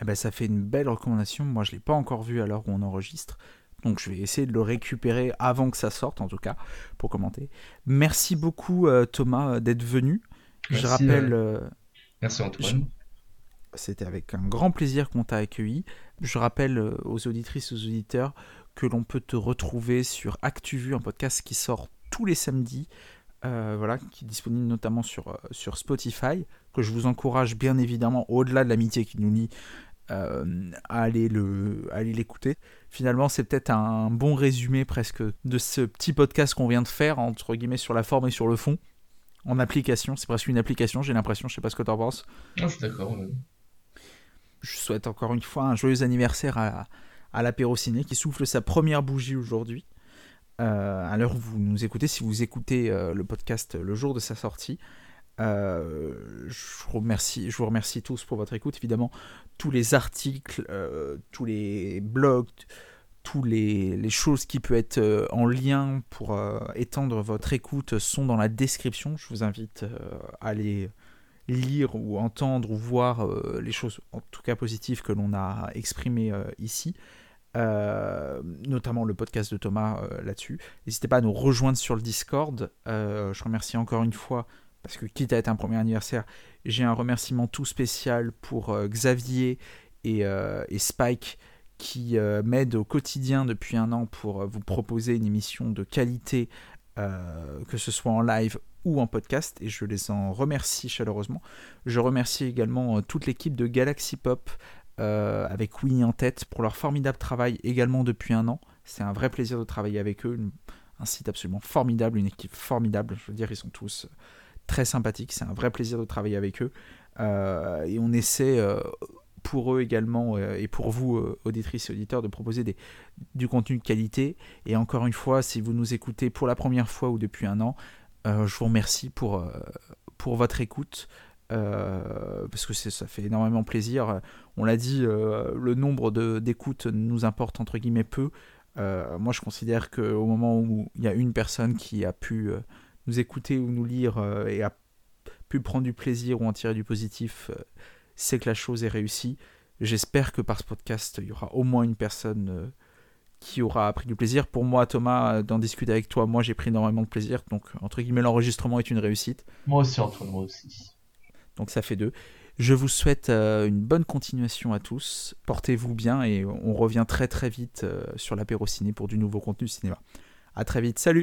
Speaker 2: Eh ben, ça fait une belle recommandation. Moi, je l'ai pas encore vu à l'heure où on enregistre. Donc je vais essayer de le récupérer avant que ça sorte, en tout cas, pour commenter. Merci beaucoup Thomas d'être venu je rappelle. Euh,
Speaker 3: merci Antoine.
Speaker 2: C'était avec un grand plaisir qu'on t'a accueilli. Je rappelle euh, aux auditrices, aux auditeurs que l'on peut te retrouver sur ActuVu, un podcast qui sort tous les samedis, euh, voilà, qui est disponible notamment sur, sur Spotify, que je vous encourage bien évidemment, au-delà de l'amitié qui nous lie, à aller l'écouter. Finalement, c'est peut-être un bon résumé presque de ce petit podcast qu'on vient de faire, entre guillemets, sur la forme et sur le fond en application. C'est presque une application, j'ai l'impression. Je sais pas ce que tu en penses.
Speaker 3: je suis d'accord.
Speaker 2: Je souhaite encore une fois un joyeux anniversaire à, à l'apéro ciné qui souffle sa première bougie aujourd'hui. Euh, à l'heure où vous nous écoutez, si vous écoutez euh, le podcast le jour de sa sortie, euh, je, vous remercie, je vous remercie tous pour votre écoute. Évidemment, tous les articles, tous les blogs, toutes les, choses qui peuvent être euh, en lien pour euh, étendre votre écoute sont dans la description. Je vous invite euh, à aller lire ou entendre ou voir les choses, en tout cas positives, que l'on a exprimées ici. notamment le podcast de Thomas là-dessus. N'hésitez pas à nous rejoindre sur le Discord. je remercie encore une fois, parce que quitte à être un premier anniversaire, j'ai un remerciement tout spécial pour Xavier et Spike qui euh, m'aide au quotidien depuis un an pour euh, vous proposer une émission de qualité, euh, que ce soit en live ou en podcast, et je les en remercie chaleureusement. Je remercie également toute l'équipe de Galaxy Pop, avec Winnie en tête, pour leur formidable travail également depuis un an. C'est un vrai plaisir de travailler avec eux, un site absolument formidable, une équipe formidable, je veux dire, ils sont tous très sympathiques, c'est un vrai plaisir de travailler avec eux. et on essaie pour eux également euh, et pour vous, euh, auditrices et auditeurs, de proposer des, du contenu de qualité. Et encore une fois, si vous nous écoutez pour la première fois ou depuis un an, euh, je vous remercie pour, pour votre écoute. parce que ça fait énormément plaisir. On l'a dit, le nombre d'écoutes nous importe entre guillemets peu. moi, je considère qu'au moment où il y a une personne qui a pu nous écouter ou nous lire et a pu prendre du plaisir ou en tirer du positif, c'est que la chose est réussie. J'espère que par ce podcast, il y aura au moins une personne euh, qui aura pris du plaisir. Pour moi, Thomas, euh, d'en discuter avec toi, moi j'ai pris énormément de plaisir. Donc, entre guillemets, l'enregistrement est une réussite.
Speaker 3: Moi aussi, Antoine, moi aussi.
Speaker 2: Donc, ça fait deux. Je vous souhaite euh, une bonne continuation à tous. Portez-vous bien et on revient très très vite sur l'apéro ciné pour du nouveau contenu cinéma. À très vite, salut